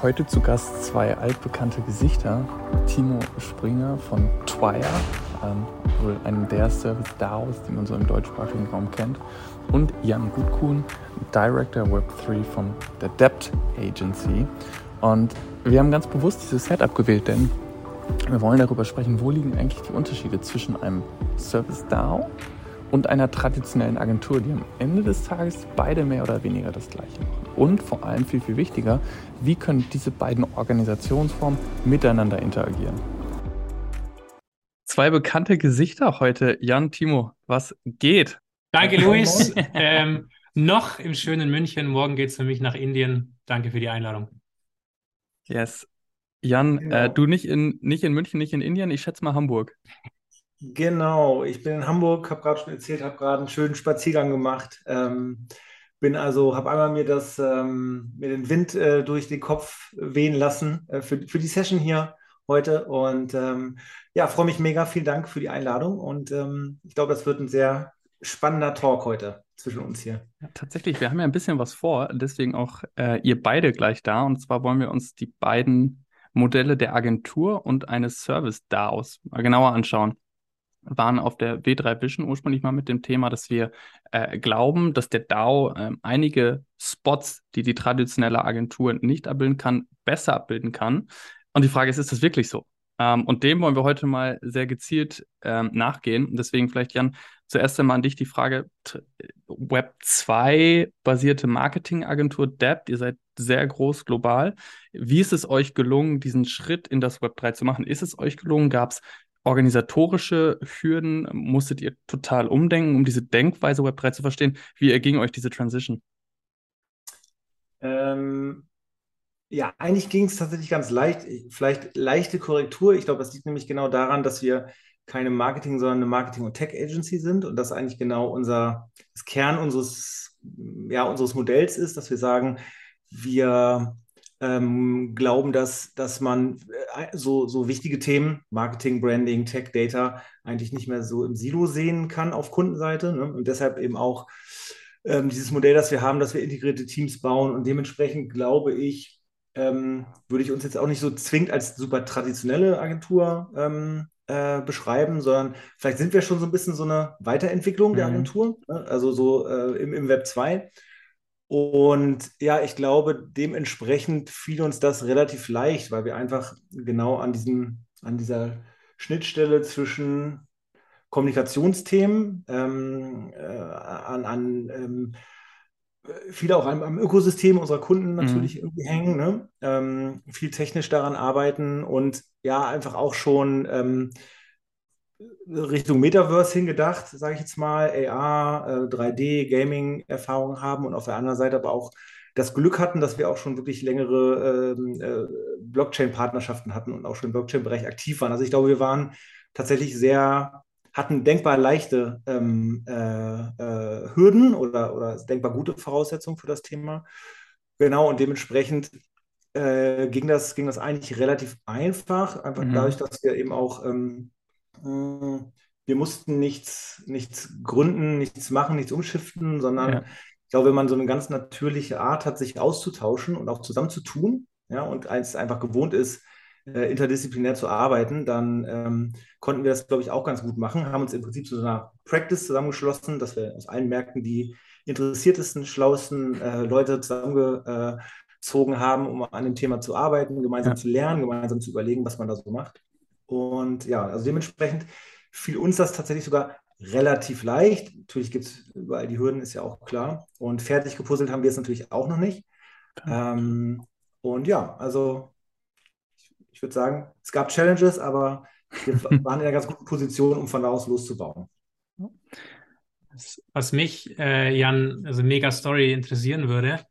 Heute zu Gast zwei altbekannte Gesichter. Timo Springer von Twire, ähm, wohl einem der Service DAOs, die man so im deutschsprachigen Raum kennt. Und Jan Gutkuhn, Director Web3 von der Debt Agency. Und wir haben ganz bewusst dieses Setup gewählt, denn wir wollen darüber sprechen, wo liegen eigentlich die Unterschiede zwischen einem Service DAO und einer traditionellen Agentur, die am Ende des Tages beide mehr oder weniger das Gleiche machen. Und vor allem viel, viel wichtiger, wie können diese beiden Organisationsformen miteinander interagieren? Zwei bekannte Gesichter heute. Jan, Timo, was geht? Danke, Luis. ähm, noch im schönen München. Morgen geht es für mich nach Indien. Danke für die Einladung. Yes. Jan, genau. äh, du nicht in, nicht in München, nicht in Indien, ich schätze mal Hamburg. Genau, ich bin in Hamburg, habe gerade schon erzählt, habe gerade einen schönen Spaziergang gemacht. Ähm, bin also, habe einmal mir das, ähm, mir den Wind äh, durch den Kopf wehen lassen äh, für, für die Session hier heute und ähm, ja, freue mich mega. Vielen Dank für die Einladung und ähm, ich glaube, das wird ein sehr spannender Talk heute zwischen uns hier. Ja, tatsächlich, wir haben ja ein bisschen was vor, deswegen auch äh, ihr beide gleich da und zwar wollen wir uns die beiden Modelle der Agentur und eines Service DAOs mal genauer anschauen waren auf der W3 Vision ursprünglich mal mit dem Thema, dass wir äh, glauben, dass der DAO äh, einige Spots, die die traditionelle Agentur nicht abbilden kann, besser abbilden kann. Und die Frage ist, ist das wirklich so? Ähm, und dem wollen wir heute mal sehr gezielt ähm, nachgehen. deswegen vielleicht, Jan, zuerst einmal an dich die Frage, Web 2 basierte Marketingagentur Debt, ihr seid sehr groß global. Wie ist es euch gelungen, diesen Schritt in das Web 3 zu machen? Ist es euch gelungen? Gab es organisatorische Hürden musstet ihr total umdenken, um diese Denkweise Web3 zu verstehen? Wie erging euch diese Transition? Ähm, ja, eigentlich ging es tatsächlich ganz leicht. Vielleicht leichte Korrektur. Ich glaube, das liegt nämlich genau daran, dass wir keine Marketing, sondern eine Marketing- und Tech-Agency sind und das eigentlich genau unser das Kern unseres, ja, unseres Modells ist, dass wir sagen, wir ähm, glauben, dass, dass man äh, so, so wichtige Themen, Marketing, Branding, Tech, Data, eigentlich nicht mehr so im Silo sehen kann auf Kundenseite. Ne? Und deshalb eben auch ähm, dieses Modell, das wir haben, dass wir integrierte Teams bauen. Und dementsprechend glaube ich, ähm, würde ich uns jetzt auch nicht so zwingend als super traditionelle Agentur ähm, äh, beschreiben, sondern vielleicht sind wir schon so ein bisschen so eine Weiterentwicklung mhm. der Agentur, ne? also so äh, im, im Web 2. Und ja, ich glaube, dementsprechend fiel uns das relativ leicht, weil wir einfach genau an, diesem, an dieser Schnittstelle zwischen Kommunikationsthemen, ähm, äh, an, an ähm, viele auch am, am, Ökosystem unserer Kunden mhm. natürlich mhm. irgendwie hängen, ne? ähm, viel technisch daran arbeiten und ja, einfach auch schon ähm, Richtung Metaverse hingedacht, sage ich jetzt mal, AR, äh, 3D, Gaming-Erfahrungen haben und auf der anderen Seite aber auch das Glück hatten, dass wir auch schon wirklich längere ähm, äh, Blockchain-Partnerschaften hatten und auch schon im Blockchain-Bereich aktiv waren. Also ich glaube, wir waren tatsächlich sehr, hatten denkbar leichte ähm, äh, äh, Hürden oder, oder denkbar gute Voraussetzungen für das Thema. Genau, und dementsprechend äh, ging, das, ging das eigentlich relativ einfach, einfach mhm. dadurch, dass wir eben auch ähm, hm, wir mussten nichts, nichts gründen, nichts machen, nichts umschiften, sondern ja. ich glaube, wenn man so eine ganz natürliche Art hat, sich auszutauschen und auch zusammenzutun, ja, und eins einfach gewohnt ist, äh, interdisziplinär zu arbeiten, dann ähm, konnten wir das, glaube ich, auch ganz gut machen, haben uns im Prinzip zu so einer Practice zusammengeschlossen, dass wir aus allen Märkten die interessiertesten, schlauesten äh, Leute zusammengezogen haben, um an dem Thema zu arbeiten, gemeinsam ja. zu lernen, gemeinsam zu überlegen, was man da so macht. Und ja, also dementsprechend fiel uns das tatsächlich sogar relativ leicht. Natürlich gibt es überall die Hürden, ist ja auch klar. Und fertig gepuzzelt haben wir es natürlich auch noch nicht. Ähm, und ja, also ich, ich würde sagen, es gab Challenges, aber wir waren in einer ganz guten Position, um von da aus loszubauen. Was mich, äh, Jan, also mega Story interessieren würde,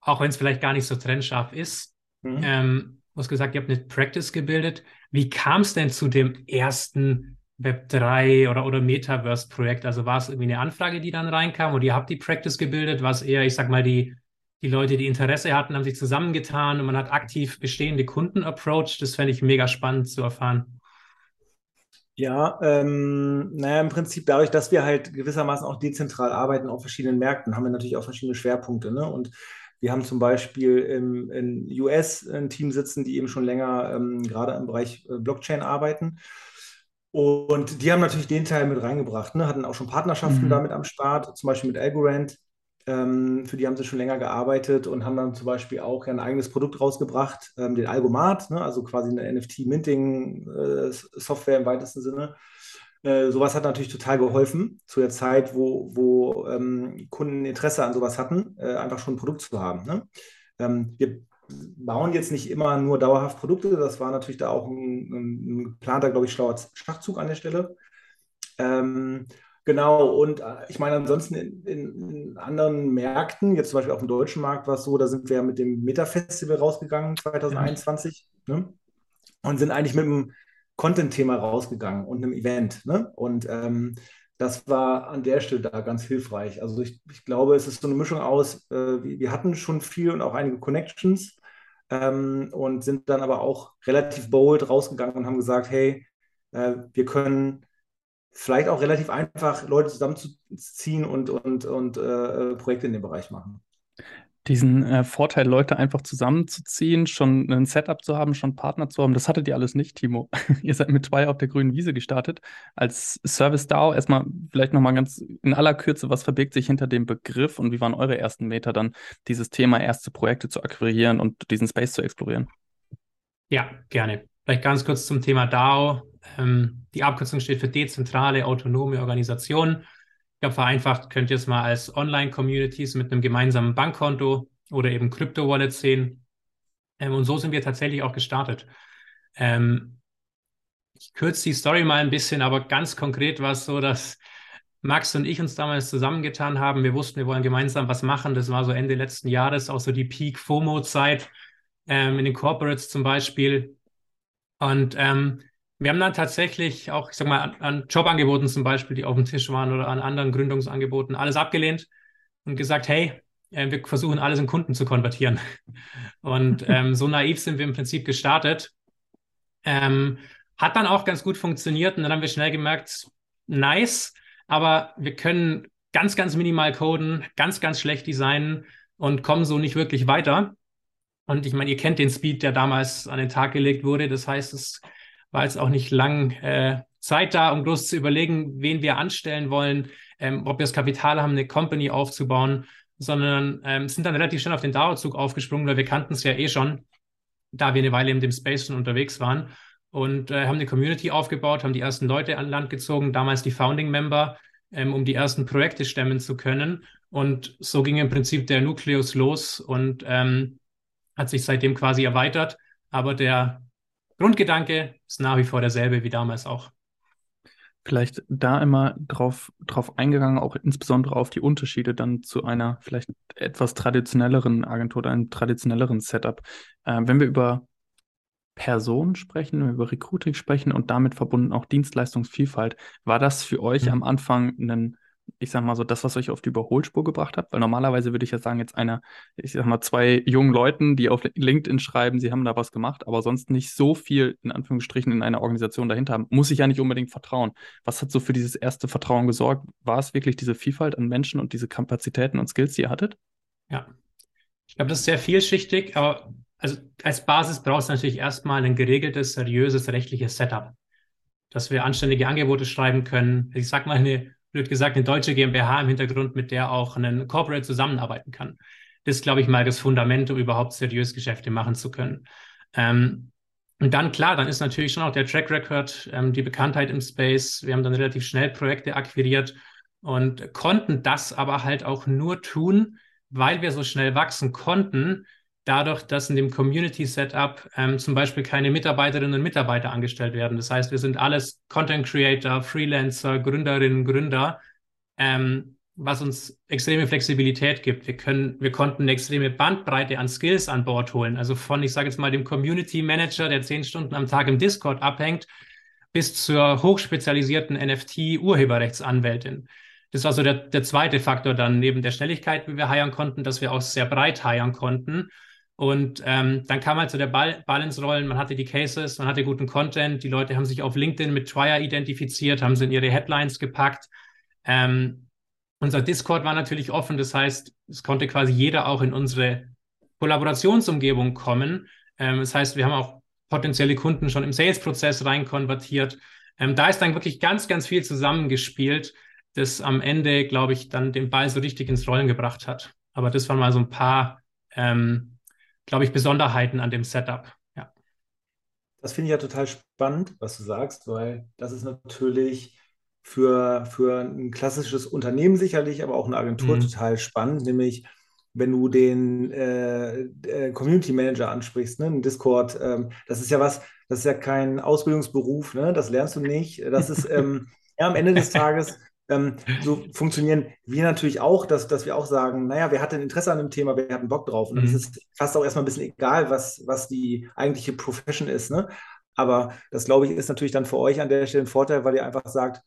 auch wenn es vielleicht gar nicht so trennscharf ist, mhm. ähm, Du hast gesagt, ihr habt eine Practice gebildet. Wie kam es denn zu dem ersten Web3 oder, oder Metaverse-Projekt? Also war es irgendwie eine Anfrage, die dann reinkam und ihr habt die Practice gebildet? War es eher, ich sag mal, die, die Leute, die Interesse hatten, haben sich zusammengetan und man hat aktiv bestehende Kunden approached? Das fände ich mega spannend zu erfahren. Ja, ähm, naja, im Prinzip dadurch, dass wir halt gewissermaßen auch dezentral arbeiten auf verschiedenen Märkten, haben wir natürlich auch verschiedene Schwerpunkte. Ne? Und Wir haben zum Beispiel im, in US ein Team sitzen, die eben schon länger ähm, gerade im Bereich äh, Blockchain arbeiten. Und die haben natürlich den Teil mit reingebracht, ne? hatten auch schon Partnerschaften mhm. damit am Start, zum Beispiel mit Algorand. Ähm, für die haben sie schon länger gearbeitet und haben dann zum Beispiel auch ein eigenes Produkt rausgebracht, ähm, den Algomat, ne? also quasi eine NFT-Minting-Software äh, im weitesten Sinne. Äh, sowas hat natürlich total geholfen zu der Zeit, wo, wo ähm, Kunden Interesse an sowas hatten, äh, einfach schon ein Produkt zu haben. Ne? Ähm, wir bauen jetzt nicht immer nur dauerhaft Produkte. Das war natürlich da auch ein, ein geplanter, glaube ich, schlauer Schachzug an der Stelle. Ähm, genau, und äh, ich meine, ansonsten in, in, in, anderen Märkten, jetzt zum Beispiel auf dem deutschen Markt war es so, da sind wir mit dem Meta-Festival rausgegangen 2021 ja. ne? und sind eigentlich mit einem Content-Thema rausgegangen und einem Event. Ne? Und ähm, das war an der Stelle da ganz hilfreich. Also ich, ich glaube, es ist so eine Mischung aus, äh, wir hatten schon viel und auch einige Connections ähm, und sind dann aber auch relativ bold rausgegangen und haben gesagt, hey, äh, wir können vielleicht auch relativ einfach Leute zusammenzuziehen und, und, und äh, Projekte in dem Bereich machen diesen äh, Vorteil, Leute einfach zusammenzuziehen, schon ein Setup zu haben, schon Partner zu haben, das hattet ihr alles nicht, Timo. ihr seid mit zwei auf der grünen Wiese gestartet. Als Service DAO erstmal vielleicht nochmal ganz in aller Kürze, was verbirgt sich hinter dem Begriff und wie waren eure ersten Meter dann, dieses Thema erste Projekte zu akquirieren und diesen Space zu explorieren? Ja, gerne. Vielleicht ganz kurz zum Thema DAO. Ähm, die Abkürzung steht für dezentrale autonome Organisation. Ich glaube, vereinfacht könnt ihr es mal als Online-Communities mit einem gemeinsamen Bankkonto oder eben Crypto-Wallet sehen. Ähm, und so sind wir tatsächlich auch gestartet. Ähm, ich kürze die Story mal ein bisschen, aber ganz konkret war es so, dass Max und ich uns damals zusammengetan haben. Wir wussten, wir wollen gemeinsam was machen. Das war so Ende letzten Jahres, auch so die Peak-FOMO-Zeit ähm, in den Corporates zum Beispiel. Und ähm, wir haben dann tatsächlich auch, ich sag mal, an, an, Jobangeboten zum Beispiel, die auf dem Tisch waren oder an anderen Gründungsangeboten, alles abgelehnt und gesagt, hey, äh, wir versuchen alles in Kunden zu konvertieren. Und ähm, so naiv sind wir im Prinzip gestartet. Ähm, hat dann auch ganz gut funktioniert und dann haben wir schnell gemerkt, nice, aber wir können ganz, ganz minimal coden, ganz, ganz schlecht designen und kommen so nicht wirklich weiter. Und ich meine, ihr kennt den Speed, der damals an den Tag gelegt wurde. Das heißt, es war jetzt auch nicht lang äh, Zeit da, um bloß zu überlegen, wen wir anstellen wollen, ähm, ob wir das Kapital haben, eine Company aufzubauen, sondern ähm, sind dann relativ schnell auf den DAO-Zug aufgesprungen, weil wir kannten es ja eh schon, da wir eine Weile in dem Space schon unterwegs waren und äh, haben eine Community aufgebaut, haben die ersten Leute an Land gezogen, damals die Founding-Member, ähm, um die ersten Projekte stemmen zu können. Und so ging im Prinzip der Nukleus los und ähm, hat sich seitdem quasi erweitert. Aber der Grundgedanke ist nach wie vor derselbe wie damals auch. Vielleicht da immer drauf, drauf eingegangen, auch insbesondere auf die Unterschiede dann zu einer vielleicht etwas traditionelleren Agentur oder einem traditionelleren Setup. Äh, wenn wir über Personen sprechen, wenn wir über Recruiting sprechen und damit verbunden auch Dienstleistungsvielfalt, war das für euch mhm. am Anfang ein ich sag mal so, das, was euch auf die Überholspur gebracht hat? Weil normalerweise würde ich ja sagen, jetzt einer, ich sag mal, zwei jungen Leuten, die auf LinkedIn schreiben, sie haben da was gemacht, aber sonst nicht so viel, in Anführungsstrichen, in einer Organisation dahinter haben, muss ich ja nicht unbedingt vertrauen. Was hat so für dieses erste Vertrauen gesorgt? War es wirklich diese Vielfalt an Menschen und diese Kapazitäten und Skills, die ihr hattet? Ja. Ich glaube, das ist sehr vielschichtig, aber also als Basis brauchst du natürlich erstmal ein geregeltes, seriöses rechtliches Setup, dass wir anständige Angebote schreiben können. Ich sag mal, eine blöd gesagt, eine deutsche GmbH im Hintergrund, mit der auch ein Corporate zusammenarbeiten kann. Das ist, glaube ich, mal das Fundament, um überhaupt seriös Geschäfte machen zu können. Ähm, und dann, klar, dann ist natürlich schon auch der Track Record, ähm, die Bekanntheit im Space. Wir haben dann relativ schnell Projekte akquiriert und konnten das aber halt auch nur tun, weil wir so schnell wachsen konnten, dadurch, dass in dem Community-Setup ähm, zum Beispiel keine Mitarbeiterinnen und Mitarbeiter angestellt werden. Das heißt, wir sind alles Content Creator, Freelancer, Gründerinnen, Gründer, ähm, was uns extreme Flexibilität gibt. Wir können, wir konnten eine extreme Bandbreite an Skills an Bord holen. Also von, ich sage jetzt mal, dem Community Manager, der zehn Stunden am Tag im Discord abhängt, bis zur hochspezialisierten NFT-Urheberrechtsanwältin. Das war so der, der zweite Faktor dann neben der Schnelligkeit, wie wir heiern konnten, dass wir auch sehr breit heiern konnten und ähm, dann kam halt so der Bal Balance-Rollen, man hatte die Cases, man hatte guten Content, die Leute haben sich auf LinkedIn mit Trier identifiziert, haben sie in ihre Headlines gepackt. Ähm, unser Discord war natürlich offen, das heißt, es konnte quasi jeder auch in unsere Kollaborationsumgebung kommen. Ähm, das heißt, wir haben auch potenzielle Kunden schon im Sales-Prozess rein konvertiert. Ähm, da ist dann wirklich ganz, ganz viel zusammengespielt, das am Ende, glaube ich, dann den Ball so richtig ins Rollen gebracht hat. Aber das waren mal so ein paar, ähm, glaube ich, Besonderheiten an dem Setup. Ja. Das finde ich ja total spannend, was du sagst, weil das ist natürlich für, für ein klassisches Unternehmen sicherlich, aber auch eine Agentur mhm. total spannend, nämlich wenn du den äh, äh, Community Manager ansprichst, ne, in Discord, ähm, das ist ja was, das ist ja kein Ausbildungsberuf, ne, das lernst du nicht. Das ist ähm, ja am Ende des Tages ähm, so funktionieren wir natürlich auch, dass, dass wir auch sagen, naja, wer hat denn Interesse an dem Thema, wer hat einen Bock drauf? Und dann mhm. ist es fast auch erstmal ein bisschen egal, was, was die eigentliche Profession ist. Ne? Aber das, glaube ich, ist natürlich dann für euch an der Stelle ein Vorteil, weil ihr einfach sagt,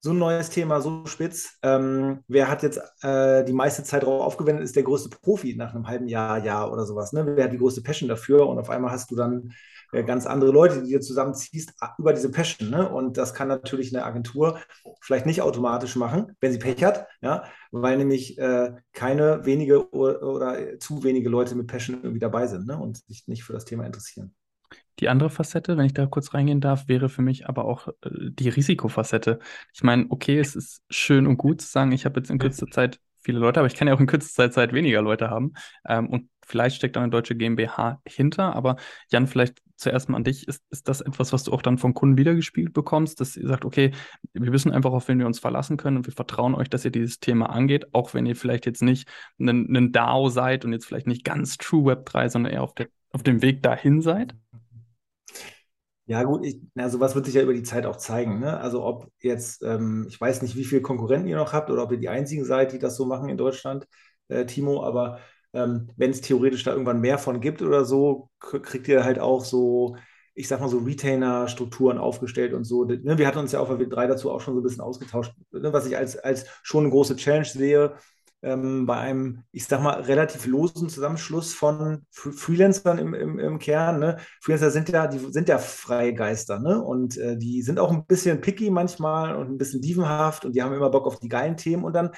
so ein neues Thema, so spitz. Ähm, wer hat jetzt äh, die meiste Zeit darauf aufgewendet, ist der größte Profi nach einem halben Jahr, Jahr oder sowas. Ne? Wer hat die größte Passion dafür? Und auf einmal hast du dann ganz andere Leute, die du zusammenziehst über diese Passion. Ne? Und das kann natürlich eine Agentur vielleicht nicht automatisch machen, wenn sie Pech hat, ja? weil nämlich äh, keine wenige oder, oder, zu wenige Leute mit Passion irgendwie dabei sind ne? und sich nicht für das Thema interessieren. Die andere Facette, wenn ich da kurz reingehen darf, wäre für mich aber auch äh, die Risikofacette. Ich meine, okay, es ist schön und gut zu sagen, ich habe jetzt in kürzester Zeit viele Leute, aber ich kann ja auch in kürzester Zeit weniger Leute haben. Ähm, und vielleicht steckt da eine deutsche GmbH hinter. Aber Jan, vielleicht zuerst mal an dich. Ist, ist das etwas, was du auch dann von Kunden wiedergespielt bekommst, dass ihr sagt, okay, wir wissen einfach, auf wen wir uns verlassen können und wir vertrauen euch, dass ihr dieses Thema angeht, auch wenn ihr vielleicht jetzt nicht ein, ein DAO seid und jetzt vielleicht nicht ganz True Web 3, sondern eher auf, der, auf dem Weg dahin seid? Ja, gut, ich, na, sowas wird sich ja über die Zeit auch zeigen. Ne? Also ob jetzt, ähm, ich weiß nicht, wie viele Konkurrenten ihr noch habt oder ob ihr die einzigen seid, die das so machen in Deutschland, äh, Timo, aber ähm, wenn es theoretisch da irgendwann mehr von gibt oder so, kriegt ihr halt auch so, ich sag mal so Retainer-Strukturen aufgestellt und so. Ne? Wir hatten uns ja auf der W3 dazu auch schon so ein bisschen ausgetauscht, ne? was ich als, als schon eine große Challenge sehe ähm, bei einem, ich sag mal, relativ losen Zusammenschluss von Freelancern im, im, im Kern. Ne? Freelancer sind ja, die sind ja freie ne? Und äh, die sind auch ein bisschen picky manchmal und ein bisschen dievenhaft und die haben immer Bock auf die geilen Themen und dann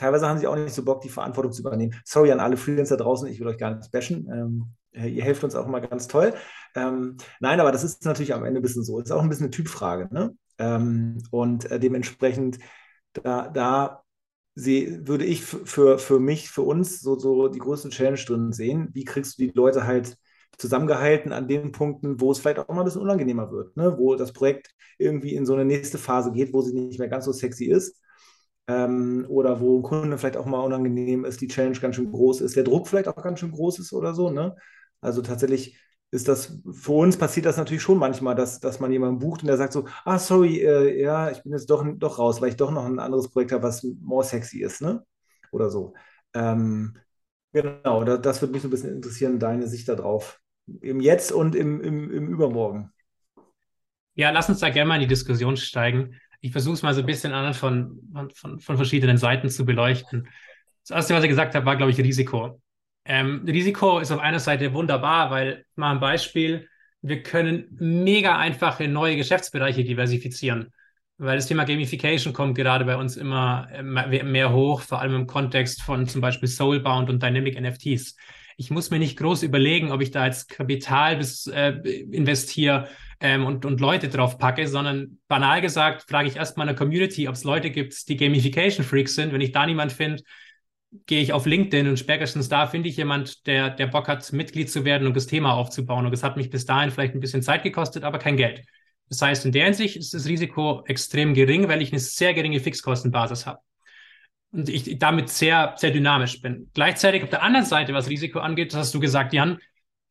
teilweise haben sie auch nicht so Bock, die Verantwortung zu übernehmen. Sorry an alle Freelancer draußen, ich will euch gar nicht bashen. Ähm, äh, ihr helft uns auch immer ganz toll. Ähm, nein, aber das ist natürlich am Ende ein bisschen so. Es ist auch ein bisschen eine Typfrage. Ne? Ähm, und äh, dementsprechend, da, da sie, würde ich für, für mich, für uns so, so die größte Challenge drin sehen. Wie kriegst du die Leute halt zusammengehalten an den Punkten, wo es vielleicht auch mal ein bisschen unangenehmer wird, ne? wo das Projekt irgendwie in so eine nächste Phase geht, wo sie nicht mehr ganz so sexy ist. Ähm, oder wo ein Kunde vielleicht auch mal unangenehm ist, die Challenge ganz schön groß ist, der Druck vielleicht auch ganz schön groß ist oder so. Ne? Also tatsächlich ist das, für uns passiert das natürlich schon manchmal, dass, dass man jemanden bucht und der sagt so, ah, sorry, äh, ja, ich bin jetzt doch, doch raus, weil ich doch noch ein anderes Projekt habe, was more sexy ist, ne? Oder so. Ähm, genau, da, das würde mich so ein bisschen interessieren, deine Sicht darauf. Im Jetzt und im, im, im Übermorgen. Ja, lass uns da gerne mal in die Diskussion steigen. Ich versuche es mal so ein bisschen an von, von, von verschiedenen Seiten zu beleuchten. Das erste, was ich gesagt habe, war, glaube ich, Risiko. Ähm, Risiko ist auf einer Seite wunderbar, weil mal ein Beispiel, wir können mega einfache neue Geschäftsbereiche diversifizieren, weil das Thema Gamification kommt gerade bei uns immer mehr hoch, vor allem im Kontext von zum Beispiel Soulbound und Dynamic NFTs. Ich muss mir nicht groß überlegen, ob ich da jetzt Kapital bis, äh, investiere ähm, und, und Leute drauf packe, sondern banal gesagt frage ich erstmal eine Community, ob es Leute gibt, die Gamification-Freaks sind. Wenn ich da niemand finde, gehe ich auf LinkedIn und spätestens da finde ich jemand, der, der Bock hat, Mitglied zu werden und das Thema aufzubauen. Und das hat mich bis dahin vielleicht ein bisschen Zeit gekostet, aber kein Geld. Das heißt, in der Hinsicht ist das Risiko extrem gering, weil ich eine sehr geringe Fixkostenbasis habe. Und ich damit sehr, sehr dynamisch bin. Gleichzeitig auf der anderen Seite, was Risiko angeht, hast du gesagt, Jan,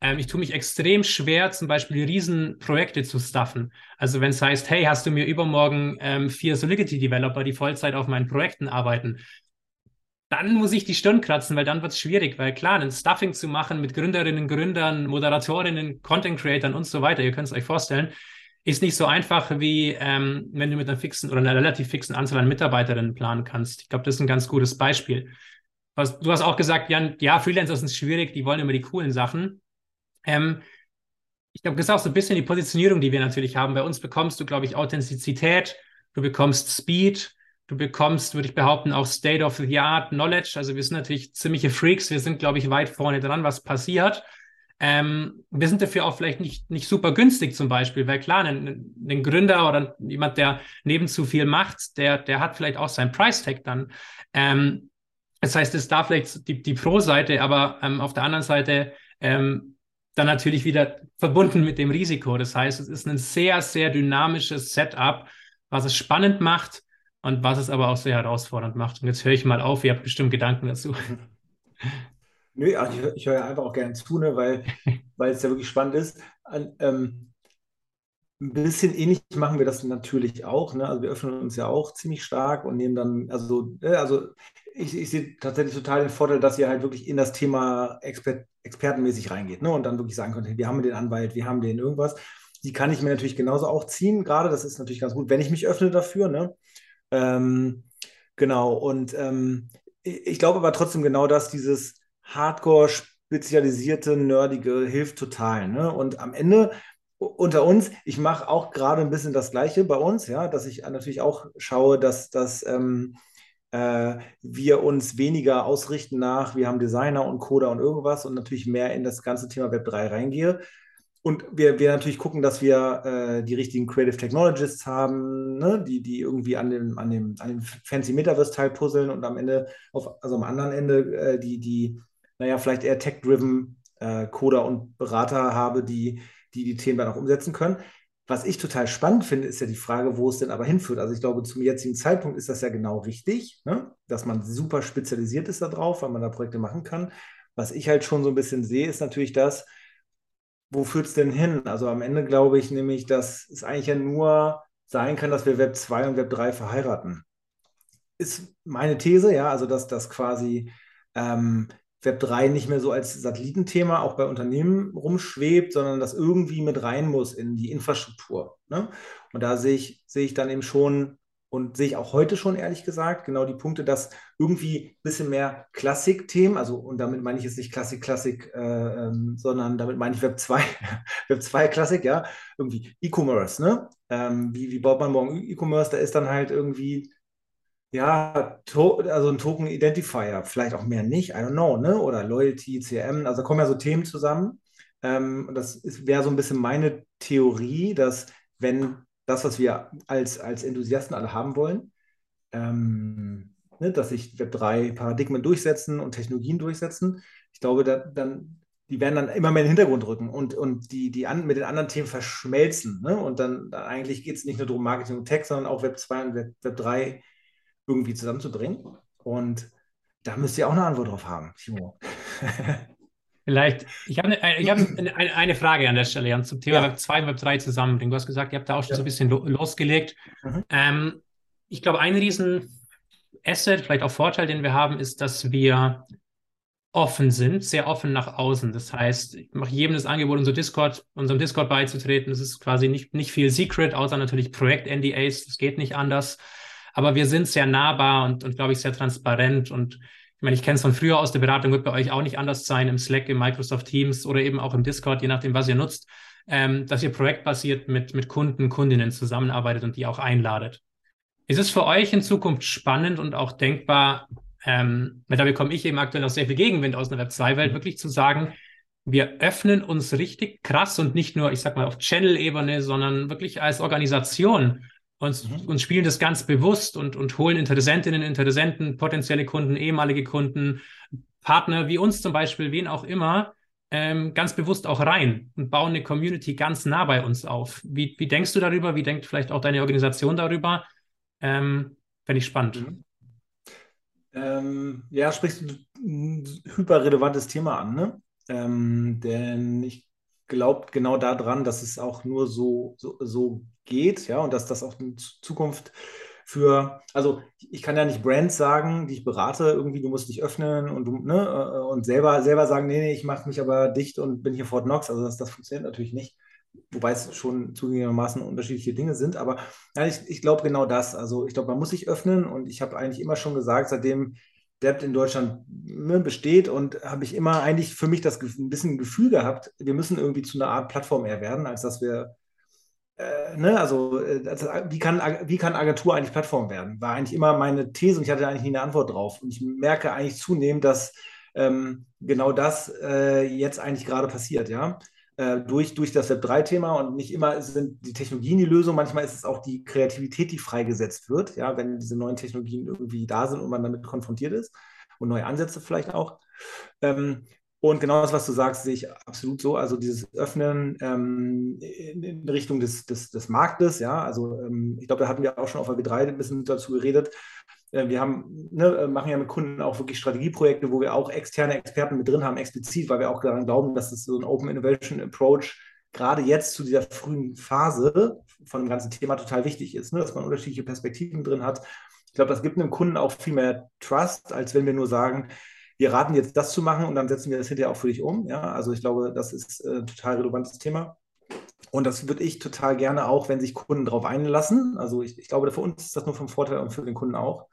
ähm, ich tue mich extrem schwer, zum Beispiel Riesenprojekte zu stuffen. Also wenn es heißt, hey, hast du mir übermorgen ähm, vier Solidity-Developer, die Vollzeit auf meinen Projekten arbeiten, dann muss ich die Stirn kratzen, weil dann wird es schwierig, weil klar, ein Stuffing zu machen mit Gründerinnen, Gründern, Moderatorinnen, Content Creatern und so weiter, ihr könnt es euch vorstellen, ist nicht so einfach, wie ähm, wenn du mit einer fixen oder einer relativ fixen Anzahl an Mitarbeiterinnen planen kannst. Ich glaube, das ist ein ganz gutes Beispiel. Was, du hast auch gesagt, Jan, ja, Freelancer sind schwierig, die wollen immer die coolen Sachen. Ähm, ich glaube, das ist auch so ein bisschen die Positionierung, die wir natürlich haben. Bei uns bekommst du, glaube ich, Authentizität, du bekommst Speed, Du bekommst, würde ich behaupten, auch State-of-the-Art Knowledge. Also wir sind natürlich ziemliche Freaks. Wir sind, glaube ich, weit vorne dran, was passiert. Ähm, wir sind dafür auch vielleicht nicht, nicht super günstig zum Beispiel, weil klar, ein, ein Gründer oder jemand, der neben zu viel macht, der, der hat vielleicht auch sein Price-Tag dann. Ähm, das heißt, es ist da vielleicht die, die Pro-Seite, aber ähm, auf der anderen Seite ähm, dann natürlich wieder verbunden mit dem Risiko. Das heißt, es ist ein sehr, sehr dynamisches Setup, was es spannend macht und was es aber auch sehr herausfordernd macht. Und jetzt höre ich mal auf, ihr habt bestimmt Gedanken dazu. Nö, also ich, ich höre ja einfach auch gerne zu, ne, weil, weil es ja wirklich spannend ist. An, ähm, ein bisschen ähnlich machen wir das natürlich auch. Ne? Also wir öffnen uns ja auch ziemlich stark und nehmen dann, also, ne, also ich, ich sehe tatsächlich total den Vorteil, dass ihr halt wirklich in das Thema Exper expertenmäßig reingeht ne? und dann wirklich sagen könnt, wir haben den Anwalt, wir haben den irgendwas. Die kann ich mir natürlich genauso auch ziehen, gerade. Das ist natürlich ganz gut, wenn ich mich öffne dafür. Ne? Ähm, genau, und ähm, ich glaube aber trotzdem genau, dass dieses Hardcore spezialisierte, nerdige hilft total. Ne? Und am Ende unter uns, ich mache auch gerade ein bisschen das Gleiche bei uns, ja, dass ich natürlich auch schaue, dass, dass ähm, äh, wir uns weniger ausrichten nach, wir haben Designer und Coder und irgendwas und natürlich mehr in das ganze Thema Web 3 reingehe. Und wir, wir natürlich gucken, dass wir äh, die richtigen Creative Technologists haben, ne? die, die irgendwie an dem, an dem, an dem fancy Metaverse-Teil puzzeln und am Ende, auf, also am anderen Ende, äh, die, die, naja, vielleicht eher tech-driven äh, Coder und Berater habe, die die die Themen dann auch umsetzen können. Was ich total spannend finde, ist ja die Frage, wo es denn aber hinführt. Also ich glaube, zum jetzigen Zeitpunkt ist das ja genau richtig, ne? dass man super spezialisiert ist darauf, weil man da Projekte machen kann. Was ich halt schon so ein bisschen sehe, ist natürlich das, wo führt es denn hin? Also am Ende glaube ich nämlich, dass es eigentlich ja nur sein kann, dass wir Web 2 und Web 3 verheiraten. Ist meine These, ja, also dass das quasi ähm, Web 3 nicht mehr so als Satellitenthema auch bei Unternehmen rumschwebt, sondern das irgendwie mit rein muss in die Infrastruktur. Ne? Und da sehe ich, sehe ich dann eben schon und sehe ich auch heute schon, ehrlich gesagt, genau die Punkte, dass irgendwie ein bisschen mehr Klassik-Themen, also und damit meine ich jetzt nicht Klassik, Klassik, äh, ähm, sondern damit meine ich Web 2, Web 2 Klassik, ja, irgendwie E-Commerce, ne? Ähm, wie, wie baut man morgen E-Commerce? Da ist dann halt irgendwie ja, also ein Token Identifier, vielleicht auch mehr nicht, I don't know, ne? Oder Loyalty, CRM, also kommen ja so Themen zusammen. Ähm, das wäre so ein bisschen meine Theorie, dass wenn das, was wir als, als Enthusiasten alle haben wollen, ähm, ne, dass sich Web3 Paradigmen durchsetzen und Technologien durchsetzen, ich glaube, da, dann, die werden dann immer mehr in den Hintergrund rücken und, und die, die an, mit den anderen Themen verschmelzen. Ne? Und dann, dann eigentlich geht es nicht nur darum, Marketing und Tech, sondern auch Web 2 und Web, Web 3 irgendwie zusammenzubringen. Und da müsst ihr auch eine Antwort drauf haben, Timo. Vielleicht, ich habe eine, ich hab eine, eine, Frage an der Stelle Jan, zum Thema ja. Web 2 und Web 3 zusammenbringen. Du hast gesagt, ihr habt da auch schon ja. so ein bisschen lo losgelegt. Mhm. Ähm, ich glaube, ein riesen Asset, vielleicht auch Vorteil, den wir haben, ist, dass wir offen sind, sehr offen nach außen. Das heißt, ich mache jedem das Angebot, unser Discord, unserem Discord beizutreten. Das ist quasi nicht, nicht viel Secret, außer natürlich Projekt-NDAs. Das geht nicht anders. Aber wir sind sehr nahbar und, und glaube ich, sehr transparent. Und ich meine, ich kenne es von früher aus der Beratung, wird bei euch auch nicht anders sein im Slack, im Microsoft Teams oder eben auch im Discord, je nachdem, was ihr nutzt, ähm, dass ihr projektbasiert mit, mit Kunden, Kundinnen zusammenarbeitet und die auch einladet. Ist es für euch in Zukunft spannend und auch denkbar, ähm, da bekomme ich eben aktuell noch sehr viel Gegenwind aus der Web 2-Welt, wirklich zu sagen, wir öffnen uns richtig krass und nicht nur, ich sag mal, auf Channel-Ebene, sondern wirklich als Organisation und, mhm. und spielen das ganz bewusst und, und holen Interessentinnen, Interessenten, potenzielle Kunden, ehemalige Kunden, Partner wie uns zum Beispiel, wen auch immer, ähm, ganz bewusst auch rein und bauen eine Community ganz nah bei uns auf. Wie, wie denkst du darüber? Wie denkt vielleicht auch deine Organisation darüber? Ähm, Fände ich spannend. Mhm. Ähm, ja, sprichst du ein hyperrelevantes Thema an, ne? Ähm, denn ich glaube genau daran, dass es auch nur so, so, so geht, ja, und dass das auch in Zukunft für, also ich kann ja nicht Brands sagen, die ich berate, irgendwie, du musst dich öffnen und du, ne, äh, und selber, selber sagen, nee, nee, ich mache mich aber dicht und bin hier Fort Knox. Also das, das funktioniert natürlich nicht. Wobei es schon zugegebenermaßen unterschiedliche Dinge sind. Aber ja, ich, ich glaube genau das. Also ich glaube, man muss sich öffnen und ich habe eigentlich immer schon gesagt, seitdem Debt in Deutschland ne, besteht und habe ich immer eigentlich für mich das ein bisschen Gefühl gehabt, wir müssen irgendwie zu einer Art Plattform eher werden, als dass wir äh, ne, also, also, wie, kann, wie kann Agentur eigentlich Plattform werden? War eigentlich immer meine These und ich hatte eigentlich nie eine Antwort drauf. Und ich merke eigentlich zunehmend, dass ähm, genau das äh, jetzt eigentlich gerade passiert, ja. Äh, durch, durch das Web3-Thema und nicht immer sind die Technologien die Lösung, manchmal ist es auch die Kreativität, die freigesetzt wird, ja, wenn diese neuen Technologien irgendwie da sind und man damit konfrontiert ist und neue Ansätze vielleicht auch. Ähm, und genau das, was du sagst, sehe ich absolut so. Also dieses Öffnen ähm, in, Richtung des, des, des Marktes, ja. Also ähm, ich glaube, da hatten wir auch schon auf AW3 ein bisschen dazu geredet. Äh, wir haben, ne, äh, machen ja mit Kunden auch wirklich Strategieprojekte, wo wir auch externe Experten mit drin haben, explizit, weil wir auch daran glauben, dass es so ein Open Innovation Approach gerade jetzt zu dieser frühen Phase von dem ganzen Thema total wichtig ist, ne, dass man unterschiedliche Perspektiven drin hat. Ich glaube, das gibt einem Kunden auch viel mehr Trust, als wenn wir nur sagen, wir raten jetzt das zu machen und dann setzen wir das hinterher auch für dich um. Ja, also ich glaube, das ist äh, ein total relevantes Thema. Und das würde ich total gerne auch, wenn sich Kunden darauf einlassen. Also ich, ich, glaube, für uns ist das nur vom Vorteil und für den Kunden auch.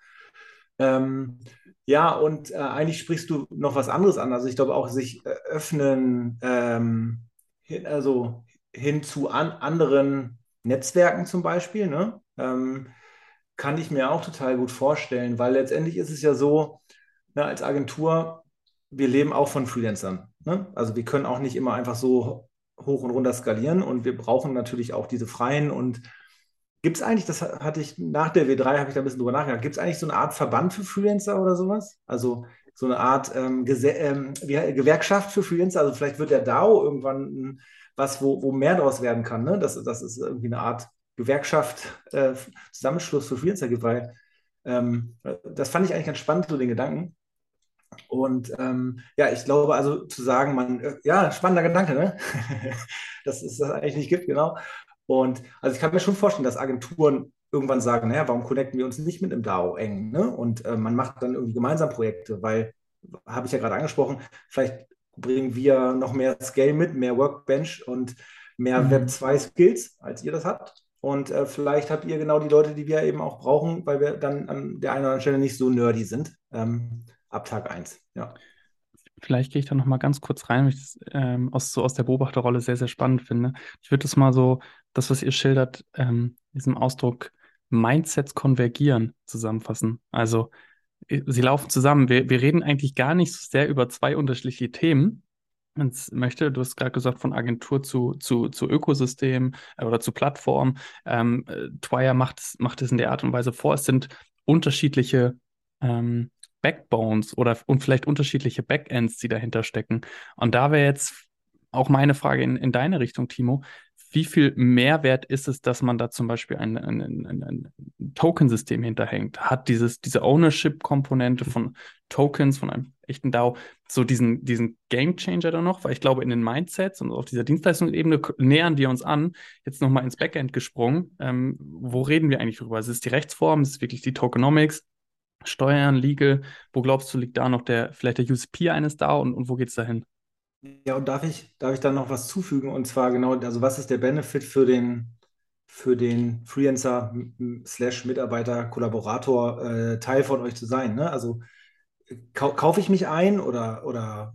Ähm, ja, und äh, eigentlich sprichst du noch was anderes an. Also ich glaube auch, sich äh, öffnen, ähm, hin, also hin zu an anderen Netzwerken zum Beispiel, ne? ähm, kann ich mir auch total gut vorstellen, weil letztendlich ist es ja so, ne, als Agentur, wir leben auch von Freelancern. Ne? Also wir können auch nicht immer einfach so hoch und runter skalieren und wir brauchen natürlich auch diese freien und gibt es eigentlich, das hatte ich nach der W3, habe ich da ein bisschen drüber nachgedacht, gibt es eigentlich so eine Art Verband für Freelancer oder sowas? Also so eine Art ähm, ähm, Gewerkschaft für Freelancer, also vielleicht wird der DAO irgendwann was, wo, wo mehr daraus werden kann, ne? dass, dass es irgendwie eine Art Gewerkschaft, äh, Zusammenschluss für Freelancer gibt, weil ähm, das fand ich eigentlich ganz spannend, so den Gedanken. Und ähm, ja, ich glaube also zu sagen, man, äh, ja, spannender Gedanke, ne? dass es das eigentlich nicht gibt, genau. Und also ich kann mir schon vorstellen, dass Agenturen irgendwann sagen, naja, warum connecten wir uns nicht mit einem DAO eng? Ne? Und äh, man macht dann irgendwie gemeinsam Projekte, weil, habe ich ja gerade angesprochen, vielleicht bringen wir noch mehr Scale mit, mehr Workbench und mehr mhm. Web 2 Skills, als ihr das habt. Und äh, vielleicht habt ihr genau die Leute, die wir eben auch brauchen, weil wir dann an der einen oder anderen Stelle nicht so nerdy sind. Ähm, ab Tag 1. Ja. Vielleicht gehe ich da noch mal ganz kurz rein, weil ich das ähm, aus, so aus der Beobachterrolle sehr, sehr spannend finde. Ich würde das mal so, das, was ihr schildert, ähm, diesem Ausdruck Mindsets konvergieren zusammenfassen. Also sie laufen zusammen. Wir, wir reden eigentlich gar nicht so sehr über zwei unterschiedliche Themen, es möchte. Du hast gerade gesagt, von Agentur zu, zu, zu Ökosystem äh, oder zu Plattform. Ähm, äh, Twire macht, macht es in der Art und Weise vor. Es sind unterschiedliche ähm, Backbones oder und vielleicht unterschiedliche Backends, die dahinter stecken. Und da wäre jetzt auch meine Frage in, in deine Richtung, Timo. Wie viel Mehrwert ist es, dass man da zum Beispiel ein, ein, ein, ein Token-System hinterhängt? Hat dieses, diese Ownership-Komponente von Tokens, von einem echten DAO, so diesen, diesen Game-Changer da noch? Weil ich glaube, in den Mindsets und auf dieser Dienstleistungsebene nähern wir uns an. Jetzt nochmal ins Backend gesprungen. Ähm, wo reden wir eigentlich drüber? Ist es die Rechtsform? Ist es wirklich die Tokenomics? Steuern, Legal, wo glaubst du, liegt da noch der, vielleicht der USP eines da und, und wo geht es dahin? Ja, und darf ich, darf ich da noch was zufügen? Und zwar genau, also was ist der Benefit für den, für den Freelancer slash Mitarbeiter, Kollaborator, äh, Teil von euch zu sein? Ne? Also kau kaufe ich mich ein oder, oder